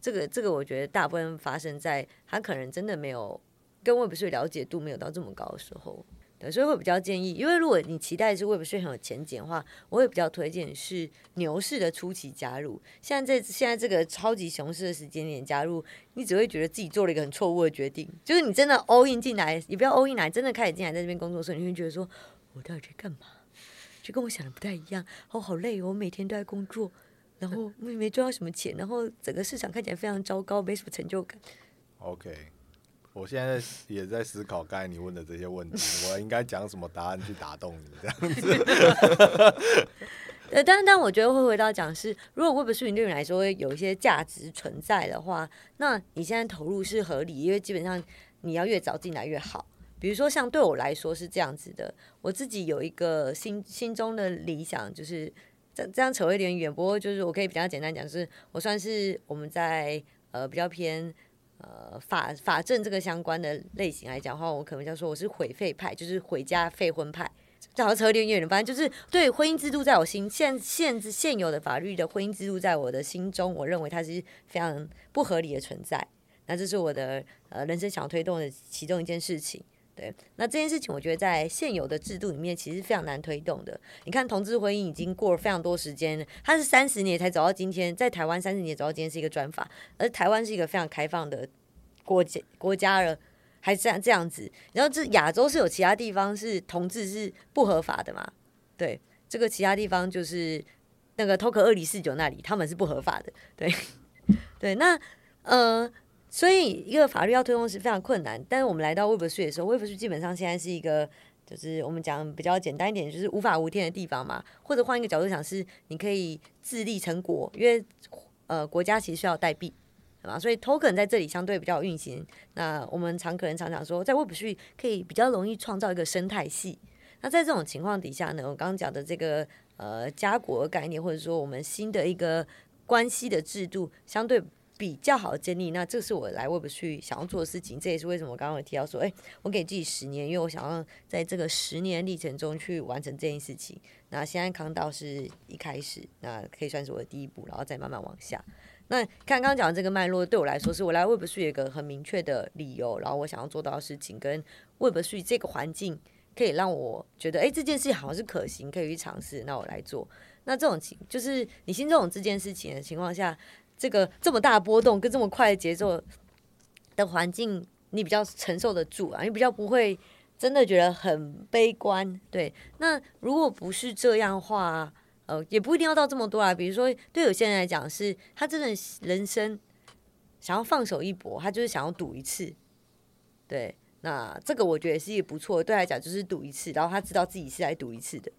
这个这个我觉得大部分发生在他可能真的没有跟 Web3 了解度没有到这么高的时候。对所以会比较建议，因为如果你期待是 Web3 很有前景的话，我会比较推荐是牛市的初期加入。现在这现在这个超级熊市的时间点加入，你只会觉得自己做了一个很错误的决定。就是你真的 all in 进来，你不要 all in 来，真的开始进来在这边工作的时候，你会觉得说，我到底在干嘛？就跟我想的不太一样。哦，好累哦，我每天都在工作，然后 <laughs> 我也没赚到什么钱，然后整个市场看起来非常糟糕，没什么成就感。OK。我现在也在思考刚才你问的这些问题，我应该讲什么答案去打动你这样子。<laughs> 呃，但但我觉得会回到讲是，如果 Web3 对你来说有一些价值存在的话，那你现在投入是合理，因为基本上你要越早进来越好。比如说像对我来说是这样子的，我自己有一个心心中的理想，就是这这样扯有点远，不过就是我可以比较简单讲，是我算是我们在呃比较偏。呃，法法政这个相关的类型来讲的话，我可能叫说我是毁废派，就是毁家废婚派。这好扯点远了，反正就是对婚姻制度，在我心现现现有的法律的婚姻制度，在我的心中，我认为它是非常不合理的存在。那这是我的呃人生想要推动的其中一件事情。对，那这件事情我觉得在现有的制度里面其实非常难推动的。你看，同志婚姻已经过了非常多时间，它是三十年才走到今天，在台湾三十年走到今天是一个专法，而台湾是一个非常开放的国家国家了，还这样这样子。然后这亚洲是有其他地方是同志是不合法的嘛？对，这个其他地方就是那个 TOKO 二零四九那里，他们是不合法的。对，<laughs> 对，那呃。所以，一个法律要推动是非常困难。但是，我们来到 Web3 的时候，Web3 基本上现在是一个，就是我们讲比较简单一点，就是无法无天的地方嘛。或者换一个角度讲，是你可以自立成国，因为呃，国家其实需要代币，对吧？所以 Token 在这里相对比较运行。那我们常可能常常说，在 Web3 可以比较容易创造一个生态系。那在这种情况底下呢，我刚刚讲的这个呃家国概念，或者说我们新的一个关系的制度，相对。比较好的建立，那这是我来 Web3 想要做的事情。这也是为什么我刚刚有提到说，哎，我给自己十年，因为我想要在这个十年历程中去完成这件事情。那现在康道是一开始，那可以算是我的第一步，然后再慢慢往下。那看刚刚讲的这个脉络，对我来说是我来 Web3 有一个很明确的理由，然后我想要做到的事情，跟 Web3 这个环境可以让我觉得，哎，这件事情好像是可行，可以去尝试，那我来做。那这种情就是你心中有这件事情的情况下。这个这么大波动跟这么快的节奏的环境，你比较承受得住啊？你比较不会真的觉得很悲观。对，那如果不是这样的话，呃，也不一定要到这么多啊。比如说，对有些人来讲，是他真的人生想要放手一搏，他就是想要赌一次。对，那这个我觉得也是一个不错，对他来讲就是赌一次，然后他知道自己是来赌一次的。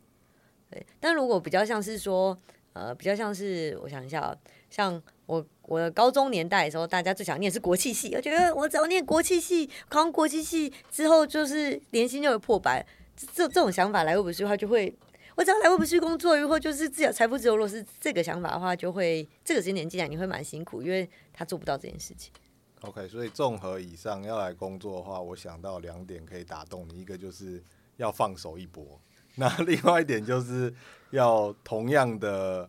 对，但如果比较像是说，呃，比较像是我想一下，啊像我我的高中年代的时候，大家最想念是国企系，我觉得我只要念国企系，考上国企系之后，就是年薪就会破百。这这种想法来，会不会的话就会，我只要来会不会工作，以后就是自由财富自由。如果是这个想法的话，就会这个时间点进来你会蛮辛苦，因为他做不到这件事情。OK，所以综合以上要来工作的话，我想到两点可以打动你，一个就是要放手一搏，那另外一点就是要同样的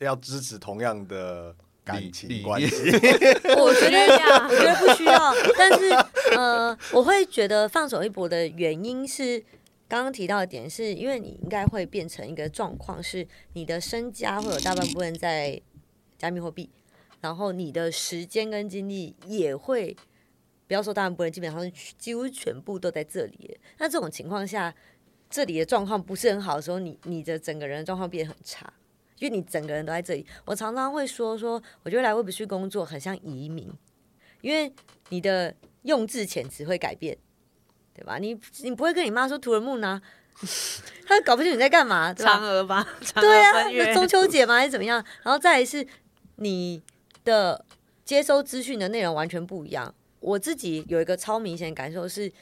要支持同样的感情关系。<laughs> 我觉得呀，我觉得不需要，但是呃，我会觉得放手一搏的原因是刚刚提到的点，是因为你应该会变成一个状况，是你的身家会有大半部分在加密货币。然后你的时间跟精力也会，不要说大半部分，基本上几乎全部都在这里。那这种情况下，这里的状况不是很好的时候，你你的整个人的状况变得很差，因为你整个人都在这里。我常常会说说，我觉得来 Web3 工作很像移民，因为你的用字遣词会改变，对吧？你你不会跟你妈说“图尔木呢”，<laughs> 他搞不清你在干嘛，对吧？嫦娥吧？<laughs> 对啊，中秋节吗？还是怎么样？然后再来是你。的接收资讯的内容完全不一样。我自己有一个超明显的感受是，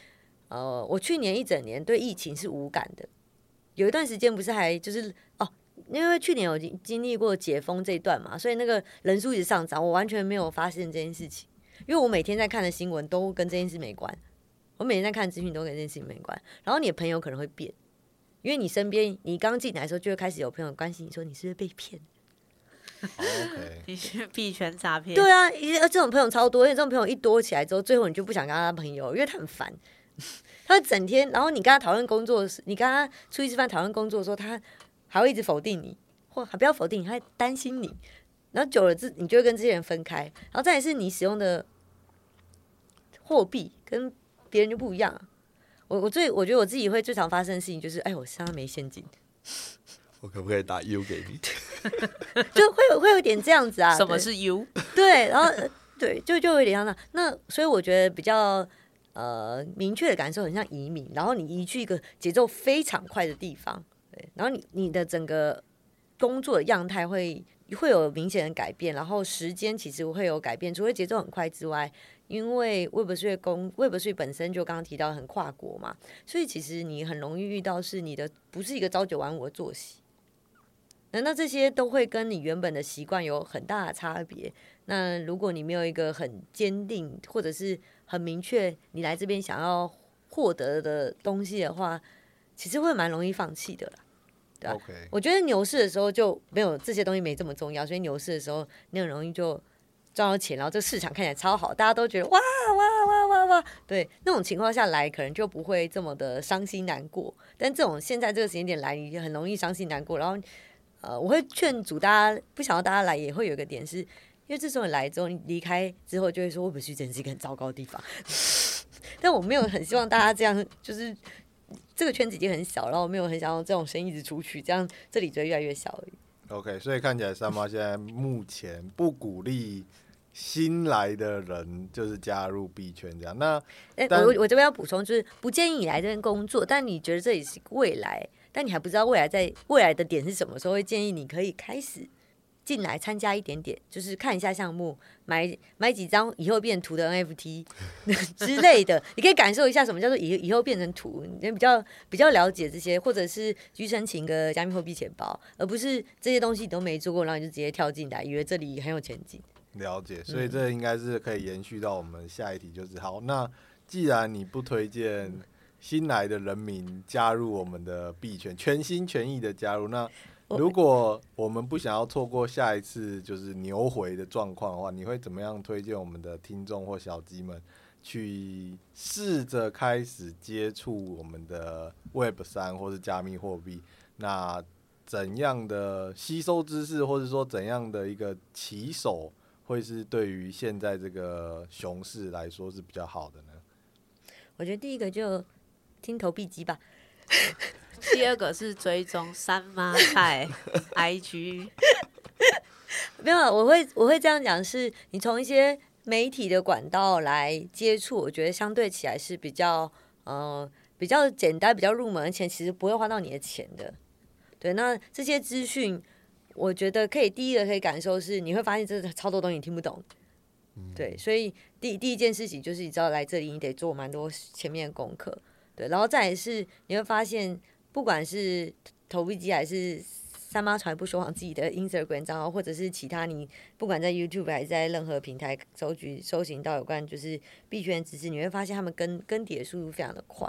呃，我去年一整年对疫情是无感的。有一段时间不是还就是哦，因为去年有经经历过解封这一段嘛，所以那个人数一直上涨，我完全没有发现这件事情。因为我每天在看的新闻都跟这件事没关，我每天在看资讯都跟这件事情没关。然后你的朋友可能会变，因为你身边你刚进来的时候就会开始有朋友关心你说你是不是被骗。OK，<laughs> 你是币圈诈骗？对啊，因为这种朋友超多，因为这种朋友一多起来之后，最后你就不想跟他当朋友，因为他很烦。<laughs> 他整天，然后你跟他讨论工作时，你跟他出去吃饭讨论工作的时候，他还会一直否定你，或还不要否定，你还担心你。然后久了之，你就会跟这些人分开。然后再也是你使用的货币跟别人就不一样。我我最我觉得我自己会最常发生的事情就是，哎，我身上没现金。我可不可以打 U 给你？<laughs> 就会有会有点这样子啊。什么是 U？对，然后对，就就有点像那那，所以我觉得比较呃明确的感受很像移民，然后你移去一个节奏非常快的地方，对，然后你你的整个工作的样态会会有明显的改变，然后时间其实会有改变，除了节奏很快之外，因为 Web3 工 Web3 本身就刚刚提到很跨国嘛，所以其实你很容易遇到是你的不是一个朝九晚五的作息。那这些都会跟你原本的习惯有很大的差别。那如果你没有一个很坚定或者是很明确你来这边想要获得的东西的话，其实会蛮容易放弃的啦，对吧.我觉得牛市的时候就没有这些东西没这么重要，所以牛市的时候你很容易就赚到钱，然后这个市场看起来超好，大家都觉得哇哇哇哇哇，对，那种情况下来可能就不会这么的伤心难过。但这种现在这个时间点来，你就很容易伤心难过，然后。呃，我会劝阻大家，不想要大家来，也会有一个点是，因为这时候你来之后，你离开之后就会说，我不会去真是一个很糟糕的地方？但我没有很希望大家这样，就是这个圈子已经很小，然后我没有很想要这种声音一直出去，这样这里就会越来越小而已。OK，所以看起来三妈现在目前不鼓励新来的人就是加入币圈这样。那，哎、欸，我我这边要补充，就是不建议你来这边工作，但你觉得这里是未来。但你还不知道未来在未来的点是什么时候，会建议你可以开始进来参加一点点，就是看一下项目，买买几张以后变图的 NFT <laughs> 之类的，<laughs> 你可以感受一下什么叫做以以后变成图，你比较比较了解这些，或者是去申请个加密货币钱包，而不是这些东西你都没做过，然后你就直接跳进来，以为这里很有前景。了解，所以这应该是可以延续到我们下一题，就是好，那既然你不推荐。新来的人民加入我们的币圈，全心全意的加入。那如果我们不想要错过下一次就是牛回的状况的话，你会怎么样推荐我们的听众或小鸡们去试着开始接触我们的 Web 三或是加密货币？那怎样的吸收知识，或者说怎样的一个起手，会是对于现在这个熊市来说是比较好的呢？我觉得第一个就。听投币机吧。<laughs> <laughs> 第二个是追踪三妈菜 IG。<laughs> <laughs> 没有，我会我会这样讲，是你从一些媒体的管道来接触，我觉得相对起来是比较呃比较简单、比较入门，而且其实不会花到你的钱的。对，那这些资讯，我觉得可以第一个可以感受是，你会发现真的超多东西你听不懂。对，所以第第一件事情就是你知道来这里你得做蛮多前面的功课。对，然后再也是你会发现，不管是投币机还是三妈从来不说谎自己的 Instagram 账号，或者是其他你不管在 YouTube 还是在任何平台搜集搜寻到有关就是币圈知识，你会发现他们更更迭的速度非常的快。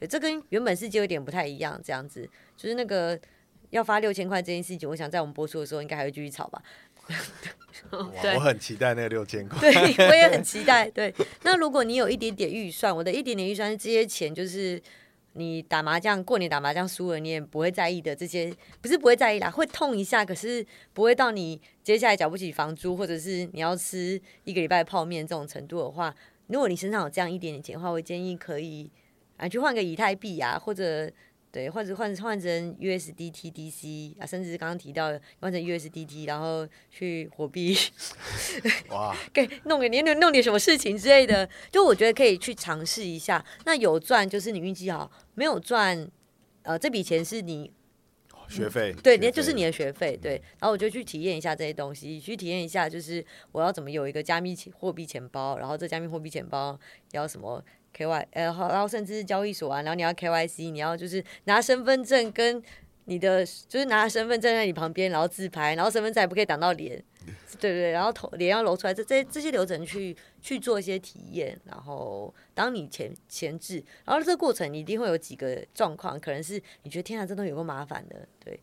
对，这跟原本世界有点不太一样，这样子就是那个。要发六千块这件事情，我想在我们播出的时候，应该还会继续吵吧。<laughs> 对，我很期待那个六千块。<laughs> 对，我也很期待。对，那如果你有一点点预算，我的一点点预算是这些钱，就是你打麻将过年打麻将输了，你也不会在意的。这些不是不会在意啦，会痛一下，可是不会到你接下来缴不起房租，或者是你要吃一个礼拜泡面这种程度的话。如果你身上有这样一点点钱的话，我建议可以啊去换个以太币啊，或者。对，或者换换成 USDT DC 啊，甚至刚刚提到换成 USDT，然后去火币，哇，给弄点弄弄点什么事情之类的，就我觉得可以去尝试一下。那有赚就是你运气好，没有赚，呃，这笔钱是你学费，对，那就是你的学费，对。然后我就去体验一下这些东西，去体验一下，就是我要怎么有一个加密货币钱包，然后这加密货币钱包要什么。K Y，呃，好，然后甚至是交易所啊，然后你要 K Y C，你要就是拿身份证跟你的，就是拿身份证在你旁边，然后自拍，然后身份证也不可以挡到脸，对对对，然后头脸要露出来，这这这些流程去去做一些体验，然后当你前前置，然后这个过程你一定会有几个状况，可能是你觉得天啊，这东西有够麻烦的，对，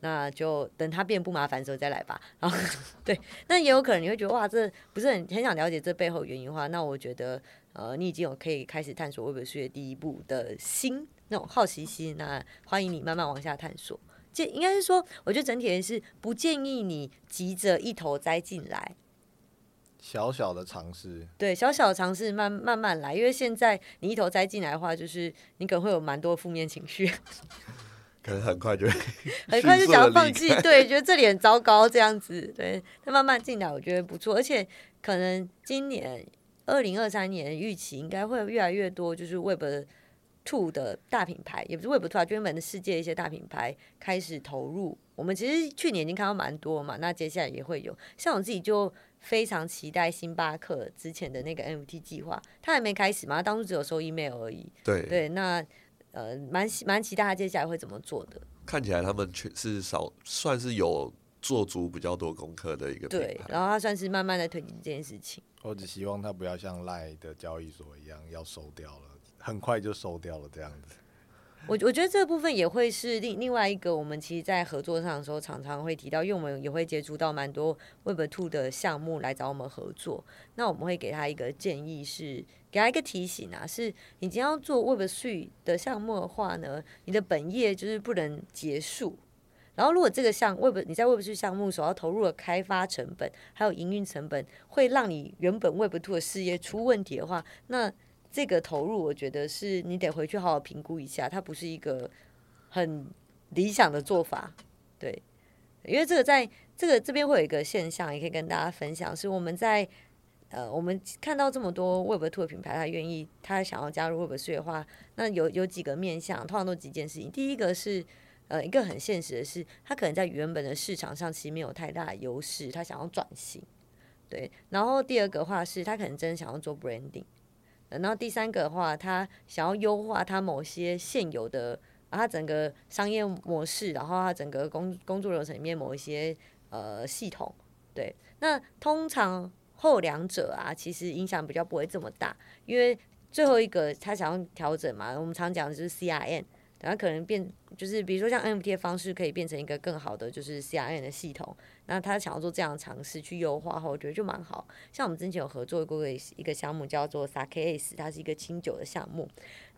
那就等它变不麻烦的时候再来吧，然后 <laughs> 对，那也有可能你会觉得哇，这不是很很想了解这背后原因的话，那我觉得。呃，你已经有可以开始探索 Web 3的第一步的心，那种好奇心，那欢迎你慢慢往下探索。这应该是说，我觉得整体人是不建议你急着一头栽进来，小小的尝试，对，小小的尝试，慢慢慢来。因为现在你一头栽进来的话，就是你可能会有蛮多负面情绪，<laughs> 可能很快就很快就想要放弃，对，觉得这里很糟糕这样子，对。那慢慢进来，我觉得不错，而且可能今年。二零二三年预期应该会有越来越多，就是 Web Two 的大品牌，也不是 Web Two 啊，就原本的世界一些大品牌开始投入。我们其实去年已经看到蛮多嘛，那接下来也会有。像我自己就非常期待星巴克之前的那个 NFT 计划，它还没开始嘛，当初只有收 email 而已。对对，那呃，蛮蛮期待它接下来会怎么做的。看起来他们确是少算是有做足比较多功课的一个对，然后他算是慢慢的推进这件事情。我只希望他不要像赖的交易所一样要收掉了，很快就收掉了这样子。我我觉得这部分也会是另另外一个，我们其实，在合作上的时候常常会提到，因为我们也会接触到蛮多 Web Two 的项目来找我们合作。那我们会给他一个建议是，给他一个提醒啊，是你今天要做 Web Three 的项目的话呢，你的本业就是不能结束。然后，如果这个项 Web 你在 Web3 项目所要投入的开发成本还有营运成本，会让你原本 Web2 的事业出问题的话，那这个投入我觉得是你得回去好好评估一下，它不是一个很理想的做法，对，因为这个在这个这边会有一个现象，也可以跟大家分享，是我们在呃我们看到这么多 Web2 的品牌，他愿意他想要加入 Web3 的话，那有有几个面向，通常都几件事情，第一个是。呃，一个很现实的是，他可能在原本的市场上其实没有太大的优势，他想要转型，对。然后第二个话是，他可能真的想要做 branding。然后第三个的话，他想要优化他某些现有的，啊，他整个商业模式，然后他整个工工作流程里面某一些呃系统，对。那通常后两者啊，其实影响比较不会这么大，因为最后一个他想要调整嘛，我们常讲的就是 CRM。然后可能变，就是比如说像 NFT 的方式，可以变成一个更好的就是 CRM 的系统。那他想要做这样的尝试去优化后，我觉得就蛮好。像我们之前有合作过一个项目叫做 Sake Ace，它是一个清酒的项目。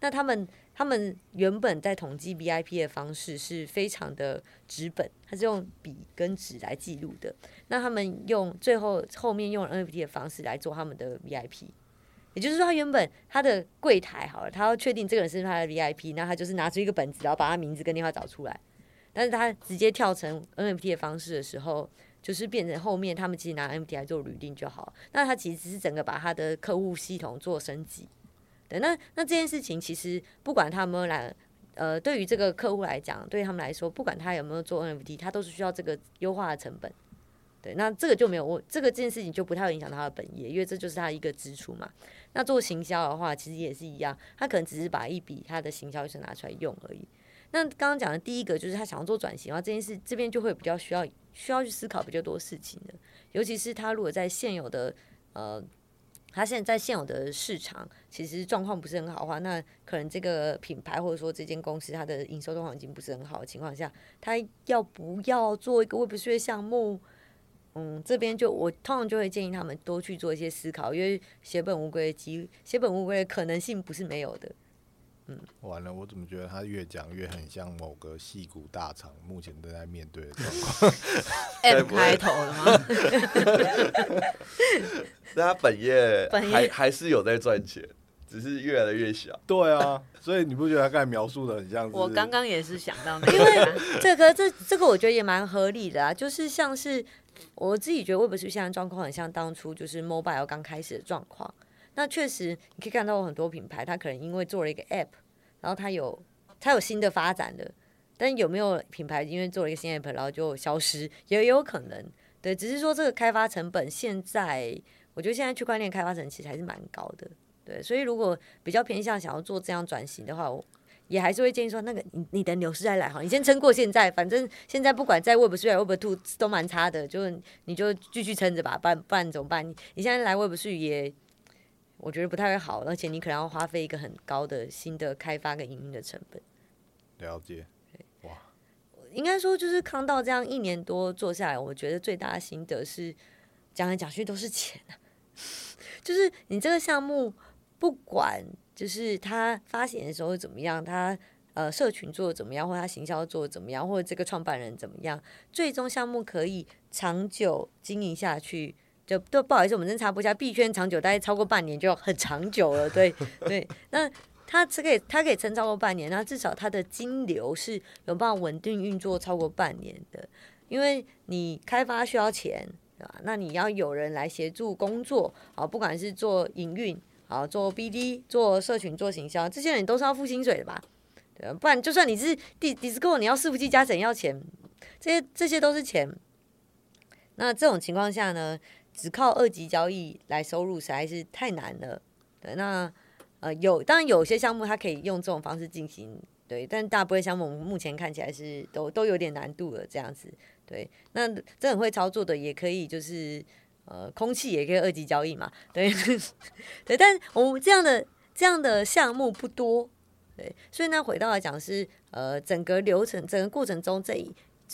那他们他们原本在统计 VIP 的方式是非常的纸本，它是用笔跟纸来记录的。那他们用最后后面用 NFT 的方式来做他们的 VIP。也就是说，他原本他的柜台好了，他要确定这个人是他的 VIP，那他就是拿出一个本子，然后把他名字跟电话找出来。但是他直接跳成 NFT 的方式的时候，就是变成后面他们其实拿 NFT 来做滤镜就好。那他其实只是整个把他的客户系统做升级。对，那那这件事情其实不管他们来，呃，对于这个客户来讲，对他们来说，不管他有没有做 NFT，他都是需要这个优化的成本。对，那这个就没有问，这个这件事情就不太会影响他的本业，因为这就是他一个支出嘛。那做行销的话，其实也是一样，他可能只是把一笔他的行销预算拿出来用而已。那刚刚讲的第一个就是他想要做转型的话，这件事这边就会比较需要需要去思考比较多事情的，尤其是他如果在现有的呃，他现在在现有的市场其实状况不是很好的话，那可能这个品牌或者说这间公司它的营收状况已经不是很好的情况下，他要不要做一个 Web3 项目？嗯，这边就我通常就会建议他们多去做一些思考，因为血本无归的机，血本无归的可能性不是没有的。嗯，完了，我怎么觉得他越讲越很像某个戏骨大厂目前正在面对的状况？<laughs> M 开头的吗？<laughs> 那他本业本业还还是有在赚钱，只是越来越小。对啊，所以你不觉得他刚才描述的很像是？我刚刚也是想到那个，因为这个这这个我觉得也蛮合理的啊，就是像是我自己觉得 Web3 现在状况很像当初就是 Mobile 刚开始的状况。那确实，你可以看到很多品牌，它可能因为做了一个 App，然后它有它有新的发展的，但有没有品牌因为做了一个新 App，然后就消失，也有可能。对，只是说这个开发成本现在，我觉得现在区块链开发成其实还是蛮高的。对，所以如果比较偏向想要做这样转型的话，我也还是会建议说，那个你你等牛市再来哈，你先撑过现在，反正现在不管在 Web 3、Web Two 都蛮差的，就你就继续撑着吧，不然不然怎么办？你你现在来 Web Three 也。我觉得不太会好，而且你可能要花费一个很高的新的开发跟营运的成本。了解，哇，应该说就是康道这样一年多做下来，我觉得最大的心得是讲来讲去都是钱啊。<laughs> 就是你这个项目不管就是他发行的时候怎么样，他呃社群做的怎么样，或他行销做的怎么样，或者这个创办人怎么样，最终项目可以长久经营下去。就都不好意思，我们真查不下。币圈长久，大概超过半年就很长久了。对 <laughs> 对，那它只可以，它可以撑超过半年，那至少它的金流是有办法稳定运作超过半年的。因为你开发需要钱，对吧？那你要有人来协助工作啊，不管是做营运好，做 BD、做社群、做行销，这些人都是要付薪水的吧？对，不然就算你是 disco 你要伺服器加整要钱，这些这些都是钱。那这种情况下呢？只靠二级交易来收入实在是太难了。对，那呃有，当然有些项目它可以用这种方式进行，对，但大部分项目目前看起来是都都有点难度了，这样子。对，那真很会操作的也可以，就是呃空气也可以二级交易嘛，<laughs> 对，<laughs> 对，但我们这样的这样的项目不多，对，所以呢回到来讲是呃整个流程整个过程中这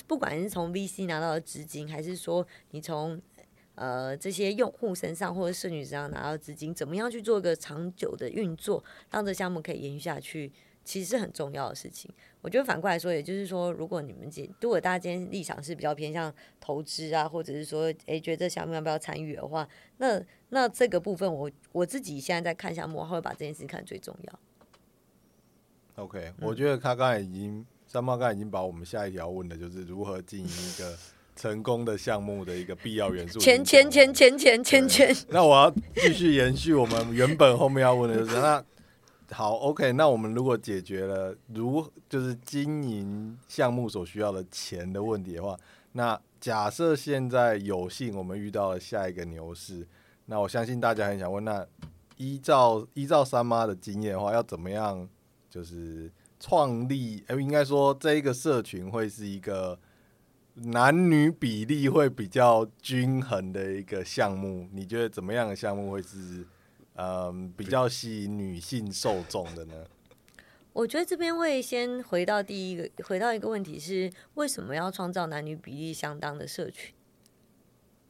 不管是从 VC 拿到的资金，还是说你从呃，这些用户身上或者社群身上拿到资金，怎么样去做一个长久的运作，让这项目可以延续下去，其实是很重要的事情。我觉得反过来说，也就是说，如果你们今如果大家今天立场是比较偏向投资啊，或者是说，诶，觉得这项目要不要参与的话，那那这个部分我，我我自己现在在看项目，我会把这件事情看最重要。OK，我觉得他刚才已经三猫刚才已经把我们下一条问的就是如何经营一个。<laughs> 成功的项目的一个必要元素，钱钱钱钱钱钱钱。那我要继续延续我们原本后面要问的就是，那好，OK，那我们如果解决了如就是经营项目所需要的钱的问题的话，那假设现在有幸我们遇到了下一个牛市，那我相信大家很想问，那依照依照三妈的经验的话，要怎么样就是创立？哎，应该说这一个社群会是一个。男女比例会比较均衡的一个项目，你觉得怎么样的项目会是嗯比较吸引女性受众的呢？<laughs> 我觉得这边会先回到第一个，回到一个问题是为什么要创造男女比例相当的社群？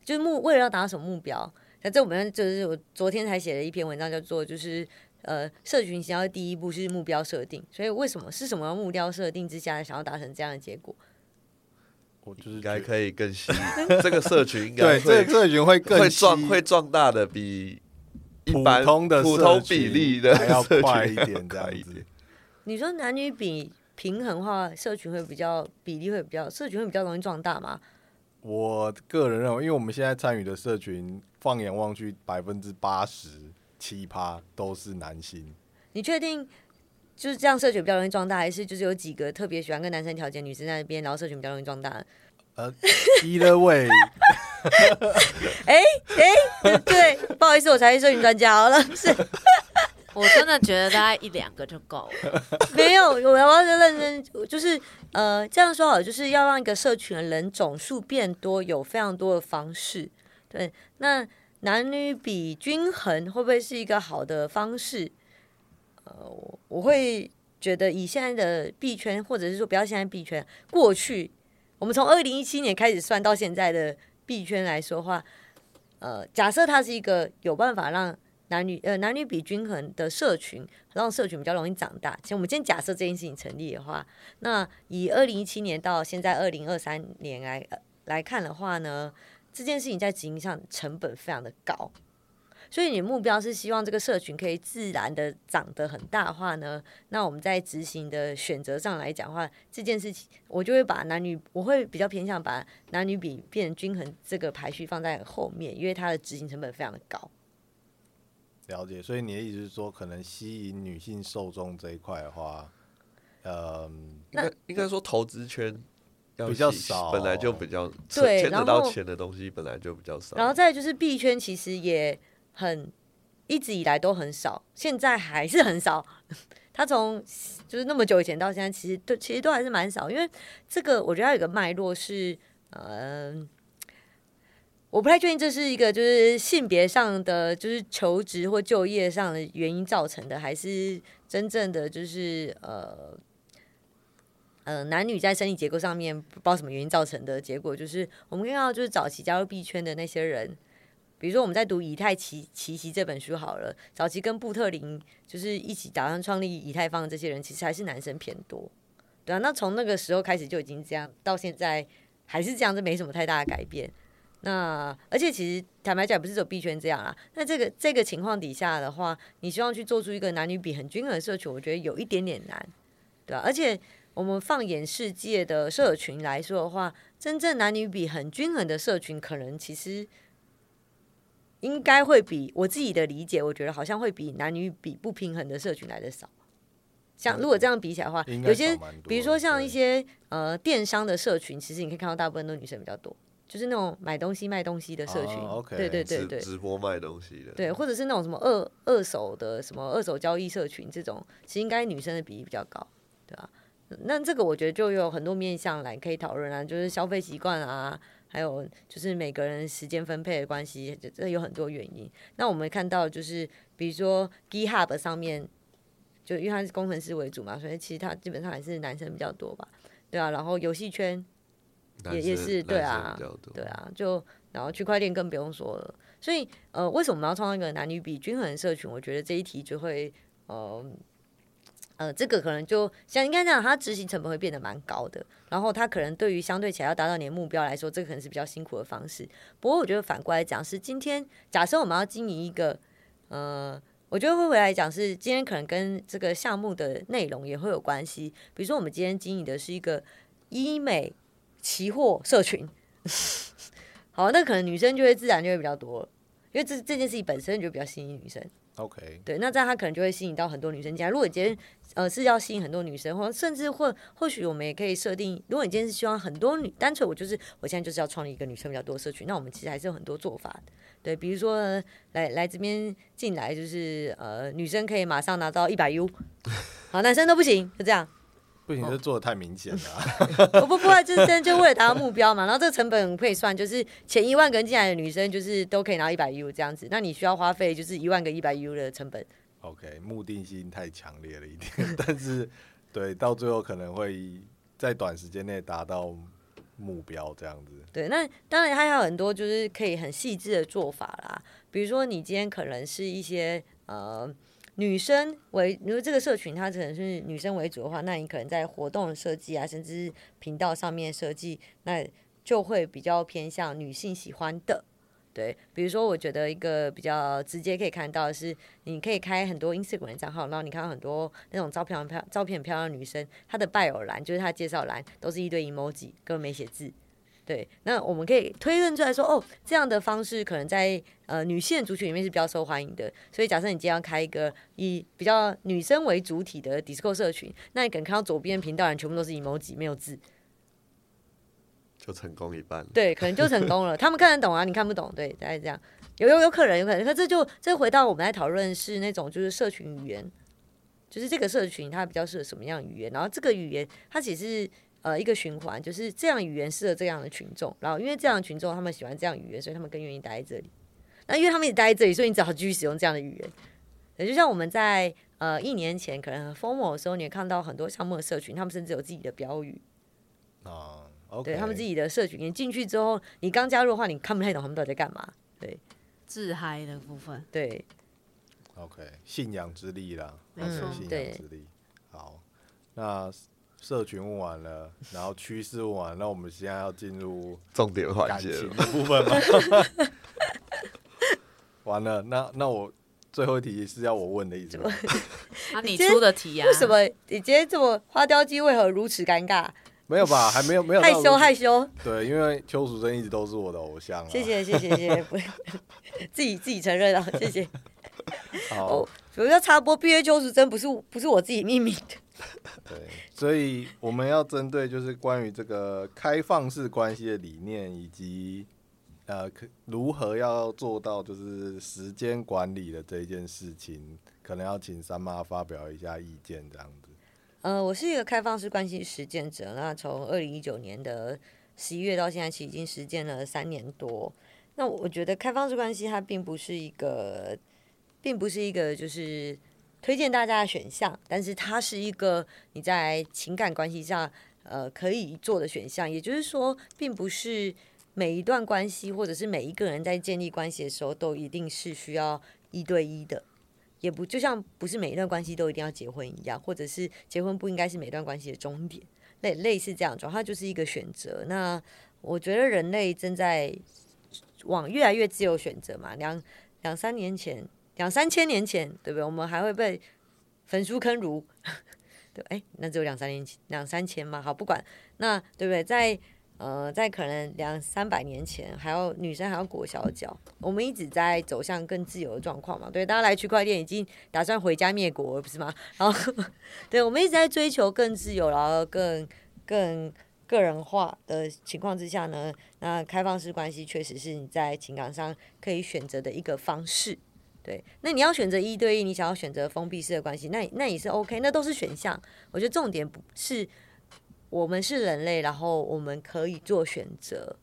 就是目为了要达到什么目标？那这我们就是我昨天才写了一篇文章，叫做就是呃社群想要第一步是目标设定，所以为什么是什么目标设定之下想要达成这样的结果？我就是应该可以更吸引 <laughs> 这个社群，应该对这个社群会更会壮会壮大的比一般普通的普通比例的还要快一点，这样子。你说男女比平衡的话，社群会比较比例会比较社群会比较容易壮大吗？我个人认为，因为我们现在参与的社群，放眼望去，百分之八十七趴都是男性。你确定就是这样社群比较容易壮大，还是就是有几个特别喜欢跟男生调节女生在那边，然后社群比较容易壮大？呃，either way。哎哎，对，不好意思，我才是社群专家好了，是。我真的觉得大概一两个就够了。没有，我要认真，就是呃，这样说好，就是要让一个社群的人总数变多，有非常多的方式。对，那男女比均衡会不会是一个好的方式？呃，我我会觉得以现在的币圈，或者是说不要现在币圈，过去我们从二零一七年开始算到现在的币圈来说话，呃，假设它是一个有办法让。男女呃男女比均衡的社群，让社群比较容易长大。其实我们今天假设这件事情成立的话，那以二零一七年到现在二零二三年来、呃、来看的话呢，这件事情在执行上成本非常的高。所以你目标是希望这个社群可以自然的长得很大的话呢，那我们在执行的选择上来讲的话，这件事情我就会把男女，我会比较偏向把男女比变均衡这个排序放在后面，因为它的执行成本非常的高。了解，所以你的意思是说，可能吸引女性受众这一块的话，呃，应该应该说投资圈比较少，本来就比较对，牵扯到钱的东西本来就比较少。然后再就是币圈，其实也很一直以来都很少，现在还是很少。<laughs> 他从就是那么久以前到现在，其实都其实都还是蛮少，因为这个我觉得它有个脉络是，嗯、呃。我不太确定这是一个就是性别上的，就是求职或就业上的原因造成的，还是真正的就是呃呃男女在生理结构上面不知道什么原因造成的结果，就是我们看到就是早期加入 B 圈的那些人，比如说我们在读《以太奇奇袭》这本书好了，早期跟布特林就是一起打算创立以太坊的这些人，其实还是男生偏多，对啊，那从那个时候开始就已经这样，到现在还是这样，这没什么太大的改变。那而且其实坦白讲，不是只有币圈这样啦。那这个这个情况底下的话，你希望去做出一个男女比很均衡的社群，我觉得有一点点难，对吧？而且我们放眼世界的社群来说的话，真正男女比很均衡的社群，可能其实应该会比我自己的理解，我觉得好像会比男女比不平衡的社群来的少。像如果这样比起来的话，有些比如说像一些呃电商的社群，其实你可以看到大部分都女生比较多。就是那种买东西卖东西的社群，oh. 对对对对，直播卖东西的，对，或者是那种什么二二手的什么二手交易社群，这种其实应该女生的比例比较高，对吧？那这个我觉得就有很多面向来可以讨论啊，就是消费习惯啊，还有就是每个人时间分配的关系，这有很多原因。那我们看到就是比如说 GitHub 上面，就因为他是工程师为主嘛，所以其实他基本上还是男生比较多吧，对啊，然后游戏圈。也也是对啊，对啊，就然后区块链更不用说了。所以呃，为什么我们要创造一个男女比均衡的社群？我觉得这一题就会呃呃，这个可能就像应该这样，它执行成本会变得蛮高的。然后它可能对于相对起来要达到你的目标来说，这个可能是比较辛苦的方式。不过我觉得反过来讲是，今天假设我们要经营一个呃，我觉得会回来讲是今天可能跟这个项目的内容也会有关系。比如说我们今天经营的是一个医美。期货社群，<laughs> 好，那可能女生就会自然就会比较多，因为这这件事情本身就比较吸引女生。OK，对，那这样他可能就会吸引到很多女生进来。如果你今天呃是要吸引很多女生，或甚至或或许我们也可以设定，如果你今天是希望很多女，单纯我就是我现在就是要创立一个女生比较多的社群，那我们其实还是有很多做法的。对，比如说来来这边进来就是呃女生可以马上拿到一百 U，<laughs> 好，男生都不行，就这样。不行，这做的太明显了、<laughs> 啊。不不不，就是真就为了达到目标嘛。然后这个成本可以算，就是前一万个人进来的女生，就是都可以拿一百 U 这样子。那你需要花费就是一万个一百 U 的成本。OK，目的性太强烈了一点，但是 <laughs> 对，到最后可能会在短时间内达到目标这样子。对，那当然还有很多就是可以很细致的做法啦。比如说你今天可能是一些呃。女生为，如果这个社群它可能是女生为主的话，那你可能在活动设计啊，甚至频道上面设计，那就会比较偏向女性喜欢的。对，比如说，我觉得一个比较直接可以看到的是，你可以开很多 Instagram 账号，然后你看到很多那种照片很漂照片漂亮的女生，她的 bio 栏就是她介绍栏都是一堆 emoji，根本没写字。对，那我们可以推论出来说，哦，这样的方式可能在呃女性族群里面是比较受欢迎的。所以假设你今天要开一个以比较女生为主体的 Discord 社群，那你可能看到左边频道人全部都是 emoji，没有字，就成功一半。对，可能就成功了。他们看得懂啊，你看不懂，对，大概这样。有有有可能，有可能。可这就这回到我们在讨论是那种就是社群语言，就是这个社群它比较适合什么样的语言，然后这个语言它其实是。呃，一个循环就是这样，语言适合这样的群众，然后因为这样的群众他们喜欢这样语言，所以他们更愿意待在这里。那因为他们一直待在这里，所以你只好继续使用这样的语言。也就像我们在呃一年前可能 FOMO 的时候，你也看到很多项目的社群，他们甚至有自己的标语啊，uh, okay. 对他们自己的社群，你进去之后，你刚加入的话，你看不太懂他们到底在干嘛。对，自嗨的部分，对，OK，信仰之力啦，没错，信仰之力。好，那。社群问完了，然后趋势问完，那我们现在要进入重点环节的部分吗？<laughs> 完了，那那我最后一题是要我问的意思吗？啊，<laughs> 你出的题啊？为什么你今天这么花雕鸡为何如此尴尬？没有吧？还没有没有害羞害羞。对，因为邱淑贞一直都是我的偶像。谢谢谢谢谢谢，<laughs> 自己自己承认了，谢谢。好，我要插播，毕业邱淑贞不是不是我自己秘密的。<laughs> 对，所以我们要针对就是关于这个开放式关系的理念，以及呃，如何要做到就是时间管理的这一件事情，可能要请三妈发表一下意见，这样子。呃，我是一个开放式关系实践者，那从二零一九年的十一月到现在，其实已经实践了三年多。那我觉得开放式关系它并不是一个，并不是一个就是。推荐大家的选项，但是它是一个你在情感关系上呃可以做的选项。也就是说，并不是每一段关系或者是每一个人在建立关系的时候都一定是需要一对一的，也不就像不是每一段关系都一定要结婚一样，或者是结婚不应该是每段关系的终点，类类似这样状，它就是一个选择。那我觉得人类正在往越来越自由选择嘛，两两三年前。两三千年前，对不对？我们还会被焚书坑儒，<laughs> 对，哎，那只有两三年前，两三千嘛。好，不管那，对不对？在呃，在可能两三百年前，还要女生还要裹小脚，我们一直在走向更自由的状况嘛。对，大家来区块链已经打算回家灭国，不是吗？<laughs> 然后，对，我们一直在追求更自由，然后更更个人化的情况之下呢，那开放式关系确实是你在情感上可以选择的一个方式。对，那你要选择一对一，你想要选择封闭式的关系，那那也是 OK，那都是选项。我觉得重点不是我们是人类，然后我们可以做选择，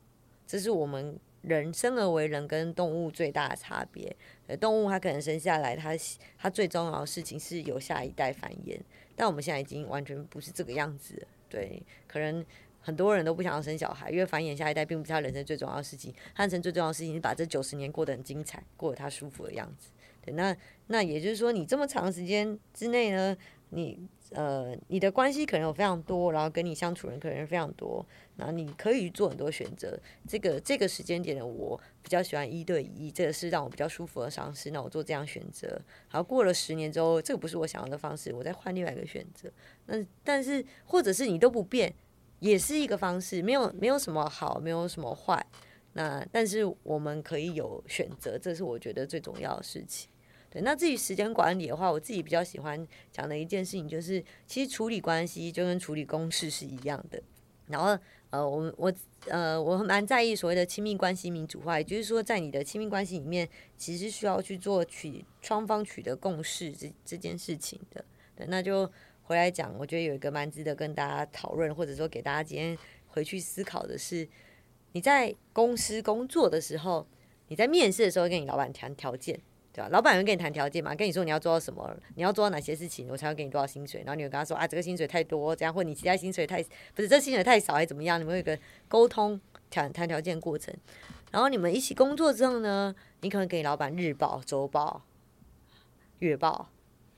这是我们人生而为人跟动物最大的差别。动物它可能生下来，它它最重要的事情是有下一代繁衍，但我们现在已经完全不是这个样子。对，可能很多人都不想要生小孩，因为繁衍下一代并不是他人生最重要的事情。他人生最重要的事情是把这九十年过得很精彩，过得他舒服的样子。对，那那也就是说，你这么长时间之内呢，你呃，你的关系可能有非常多，然后跟你相处人可能非常多，那你可以做很多选择。这个这个时间点的我比较喜欢一对一，这个是让我比较舒服的方式。那我做这样选择，好，过了十年之后，这个不是我想要的方式，我再换另外一个选择。那但是或者是你都不变，也是一个方式，没有没有什么好，没有什么坏。那但是我们可以有选择，这是我觉得最重要的事情。对，那至于时间管理的话，我自己比较喜欢讲的一件事情就是，其实处理关系就跟处理公事是一样的。然后呃，我我呃，我蛮在意所谓的亲密关系民主化，也就是说，在你的亲密关系里面，其实需要去做取双方取得共识这这件事情的。对，那就回来讲，我觉得有一个蛮值得跟大家讨论，或者说给大家今天回去思考的是。你在公司工作的时候，你在面试的时候跟你老板谈条件，对吧？老板会跟你谈条件嘛？跟你说你要做到什么，你要做到哪些事情，我才会给你多少薪水。然后你会跟他说啊，这个薪水太多，这样，或你其他薪水太不是这薪水太少，还怎么样？你们有一个沟通谈谈条件过程。然后你们一起工作之后呢，你可能给你老板日报、周报、月报，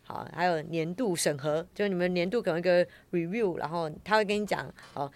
好，还有年度审核，就是你们年度可能一个 review，然后他会跟你讲，好。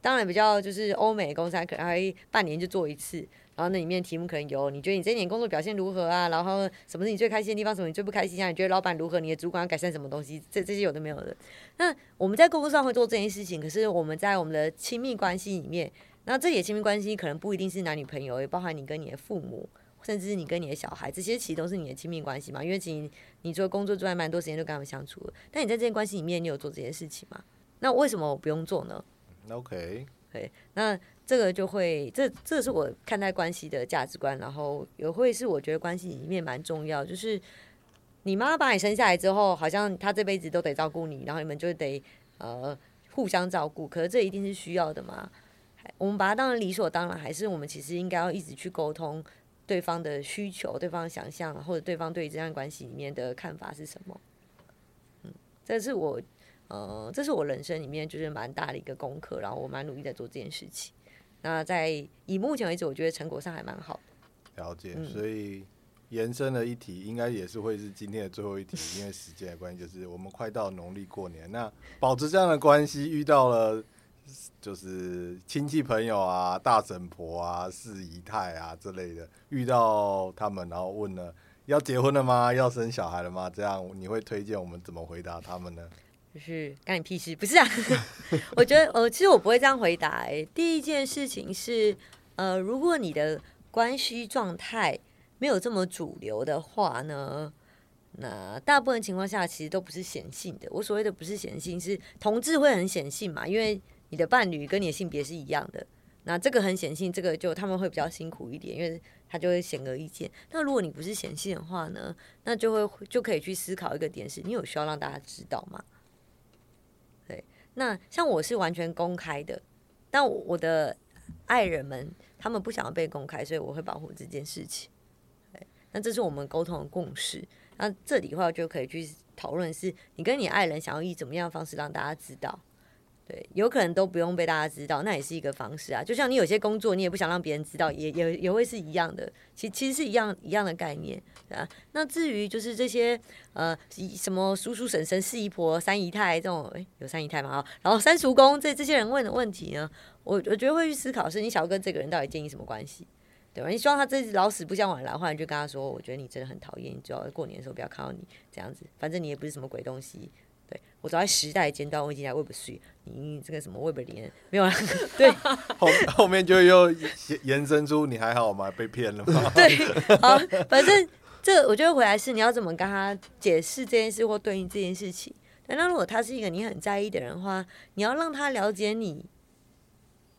当然，比较就是欧美公司，可能还半年就做一次。然后那里面题目可能有，你觉得你这一年工作表现如何啊？然后什么是你最开心的地方？什么你最不开心啊？你觉得老板如何？你的主管要改善什么东西？这这些有的没有的。那我们在工作上会做这件事情，可是我们在我们的亲密关系里面，那这些亲密关系可能不一定是男女朋友，也包含你跟你的父母，甚至是你跟你的小孩，这些其实都是你的亲密关系嘛。因为其实你除了工作之外，蛮多时间就跟他们相处了。但你在这些关系里面，你有做这些事情吗？那为什么我不用做呢？OK，对，那这个就会，这这是我看待关系的价值观，然后也会是我觉得关系里面蛮重要，就是。你妈妈把你生下来之后，好像她这辈子都得照顾你，然后你们就得呃互相照顾。可是这一定是需要的嘛？我们把它当成理所当然，还是我们其实应该要一直去沟通对方的需求、对方的想象，或者对方对于这段关系里面的看法是什么？嗯，这是我呃，这是我人生里面就是蛮大的一个功课，然后我蛮努力在做这件事情。那在以目前为止，我觉得成果上还蛮好的。了解，所以。延伸的一题，应该也是会是今天的最后一题，因为时间的关系，就是我们快到农历过年，那保持这样的关系，遇到了就是亲戚朋友啊、大婶婆啊、四姨太啊之类的，遇到他们，然后问了要结婚了吗？要生小孩了吗？这样你会推荐我们怎么回答他们呢？就是干你屁事，不是啊？<laughs> 我觉得呃，其实我不会这样回答、哎，第一件事情是，呃，如果你的关系状态。没有这么主流的话呢，那大部分情况下其实都不是显性的。我所谓的不是显性，是同志会很显性嘛，因为你的伴侣跟你的性别是一样的。那这个很显性，这个就他们会比较辛苦一点，因为他就会显而易见。那如果你不是显性的话呢，那就会就可以去思考一个点是：你有需要让大家知道吗？对，那像我是完全公开的，但我的爱人们他们不想要被公开，所以我会保护这件事情。对那这是我们沟通的共识。那这里的话就可以去讨论，是你跟你爱人想要以怎么样的方式让大家知道？对，有可能都不用被大家知道，那也是一个方式啊。就像你有些工作，你也不想让别人知道，也也也会是一样的。其其实是一样一样的概念，啊。那至于就是这些呃什么叔叔婶婶、四姨婆、三姨太这种，诶，有三姨太吗？然后三叔公这这些人问的问题呢，我我觉得会去思考，是你想要跟这个人到底建立什么关系？对吧？你希望他这老死不相往来，后来就跟他说：“我觉得你真的很讨厌，你最好过年的时候不要看到你这样子。反正你也不是什么鬼东西。对我走在时代尖端，我已经在 Web 3，你这个什么 Web <laughs> 连没有了。对，<laughs> 后后面就又延伸出你还好吗？被骗了吗？<laughs> 对，好，反正这我觉得回来是你要怎么跟他解释这件事或对应这件事情。那如果他是一个你很在意的人的话，你要让他了解你，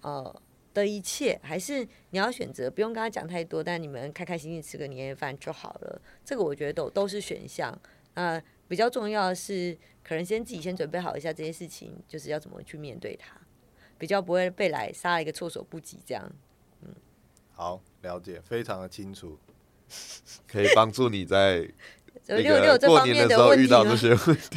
呃。的一切，还是你要选择不用跟他讲太多，但你们开开心心吃个年夜饭就好了。这个我觉得都都是选项。呃，比较重要的是，可能先自己先准备好一下这些事情，就是要怎么去面对它，比较不会被来杀了一个措手不及这样。嗯，好，了解，非常的清楚，可以帮助你在 <laughs> 有有有这方面的问题吗？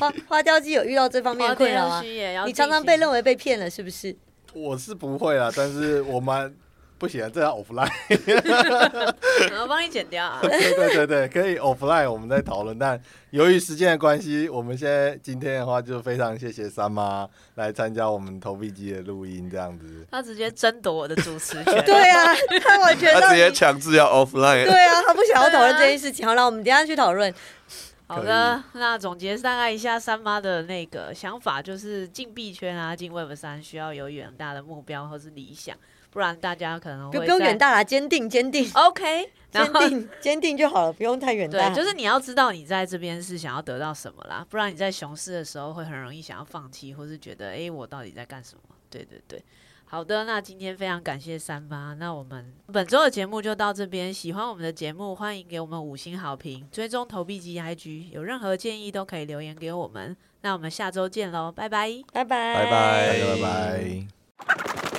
花花雕鸡有遇到这方面的困扰吗？你常常被认为被骗了，是不是？我是不会啊，但是我们不行，<laughs> 这要 offline，<laughs> 我帮你剪掉啊。<laughs> 对对对对，可以 offline，我们再讨论。但由于时间的关系，我们现在今天的话就非常谢谢三妈来参加我们投币机的录音，这样子。他直接争夺我的主持权。对啊，他完全他直接强制要 offline。对啊，他不想要讨论这件事情。好了，我们等下去讨论。好的，那总结大概一下三妈的那个想法，就是进币圈啊，进 Web 三需要有远大的目标或是理想，不然大家可能会不用远大啦，坚定坚定，OK，<laughs> 坚定 <laughs> 坚定就好了，不用太远大。对，就是你要知道你在这边是想要得到什么啦，不然你在熊市的时候会很容易想要放弃，或是觉得哎、欸，我到底在干什么？对对对。好的，那今天非常感谢三八，那我们本周的节目就到这边。喜欢我们的节目，欢迎给我们五星好评，追踪投币机 IG，有任何建议都可以留言给我们。那我们下周见喽，拜拜，拜拜，拜拜，拜拜。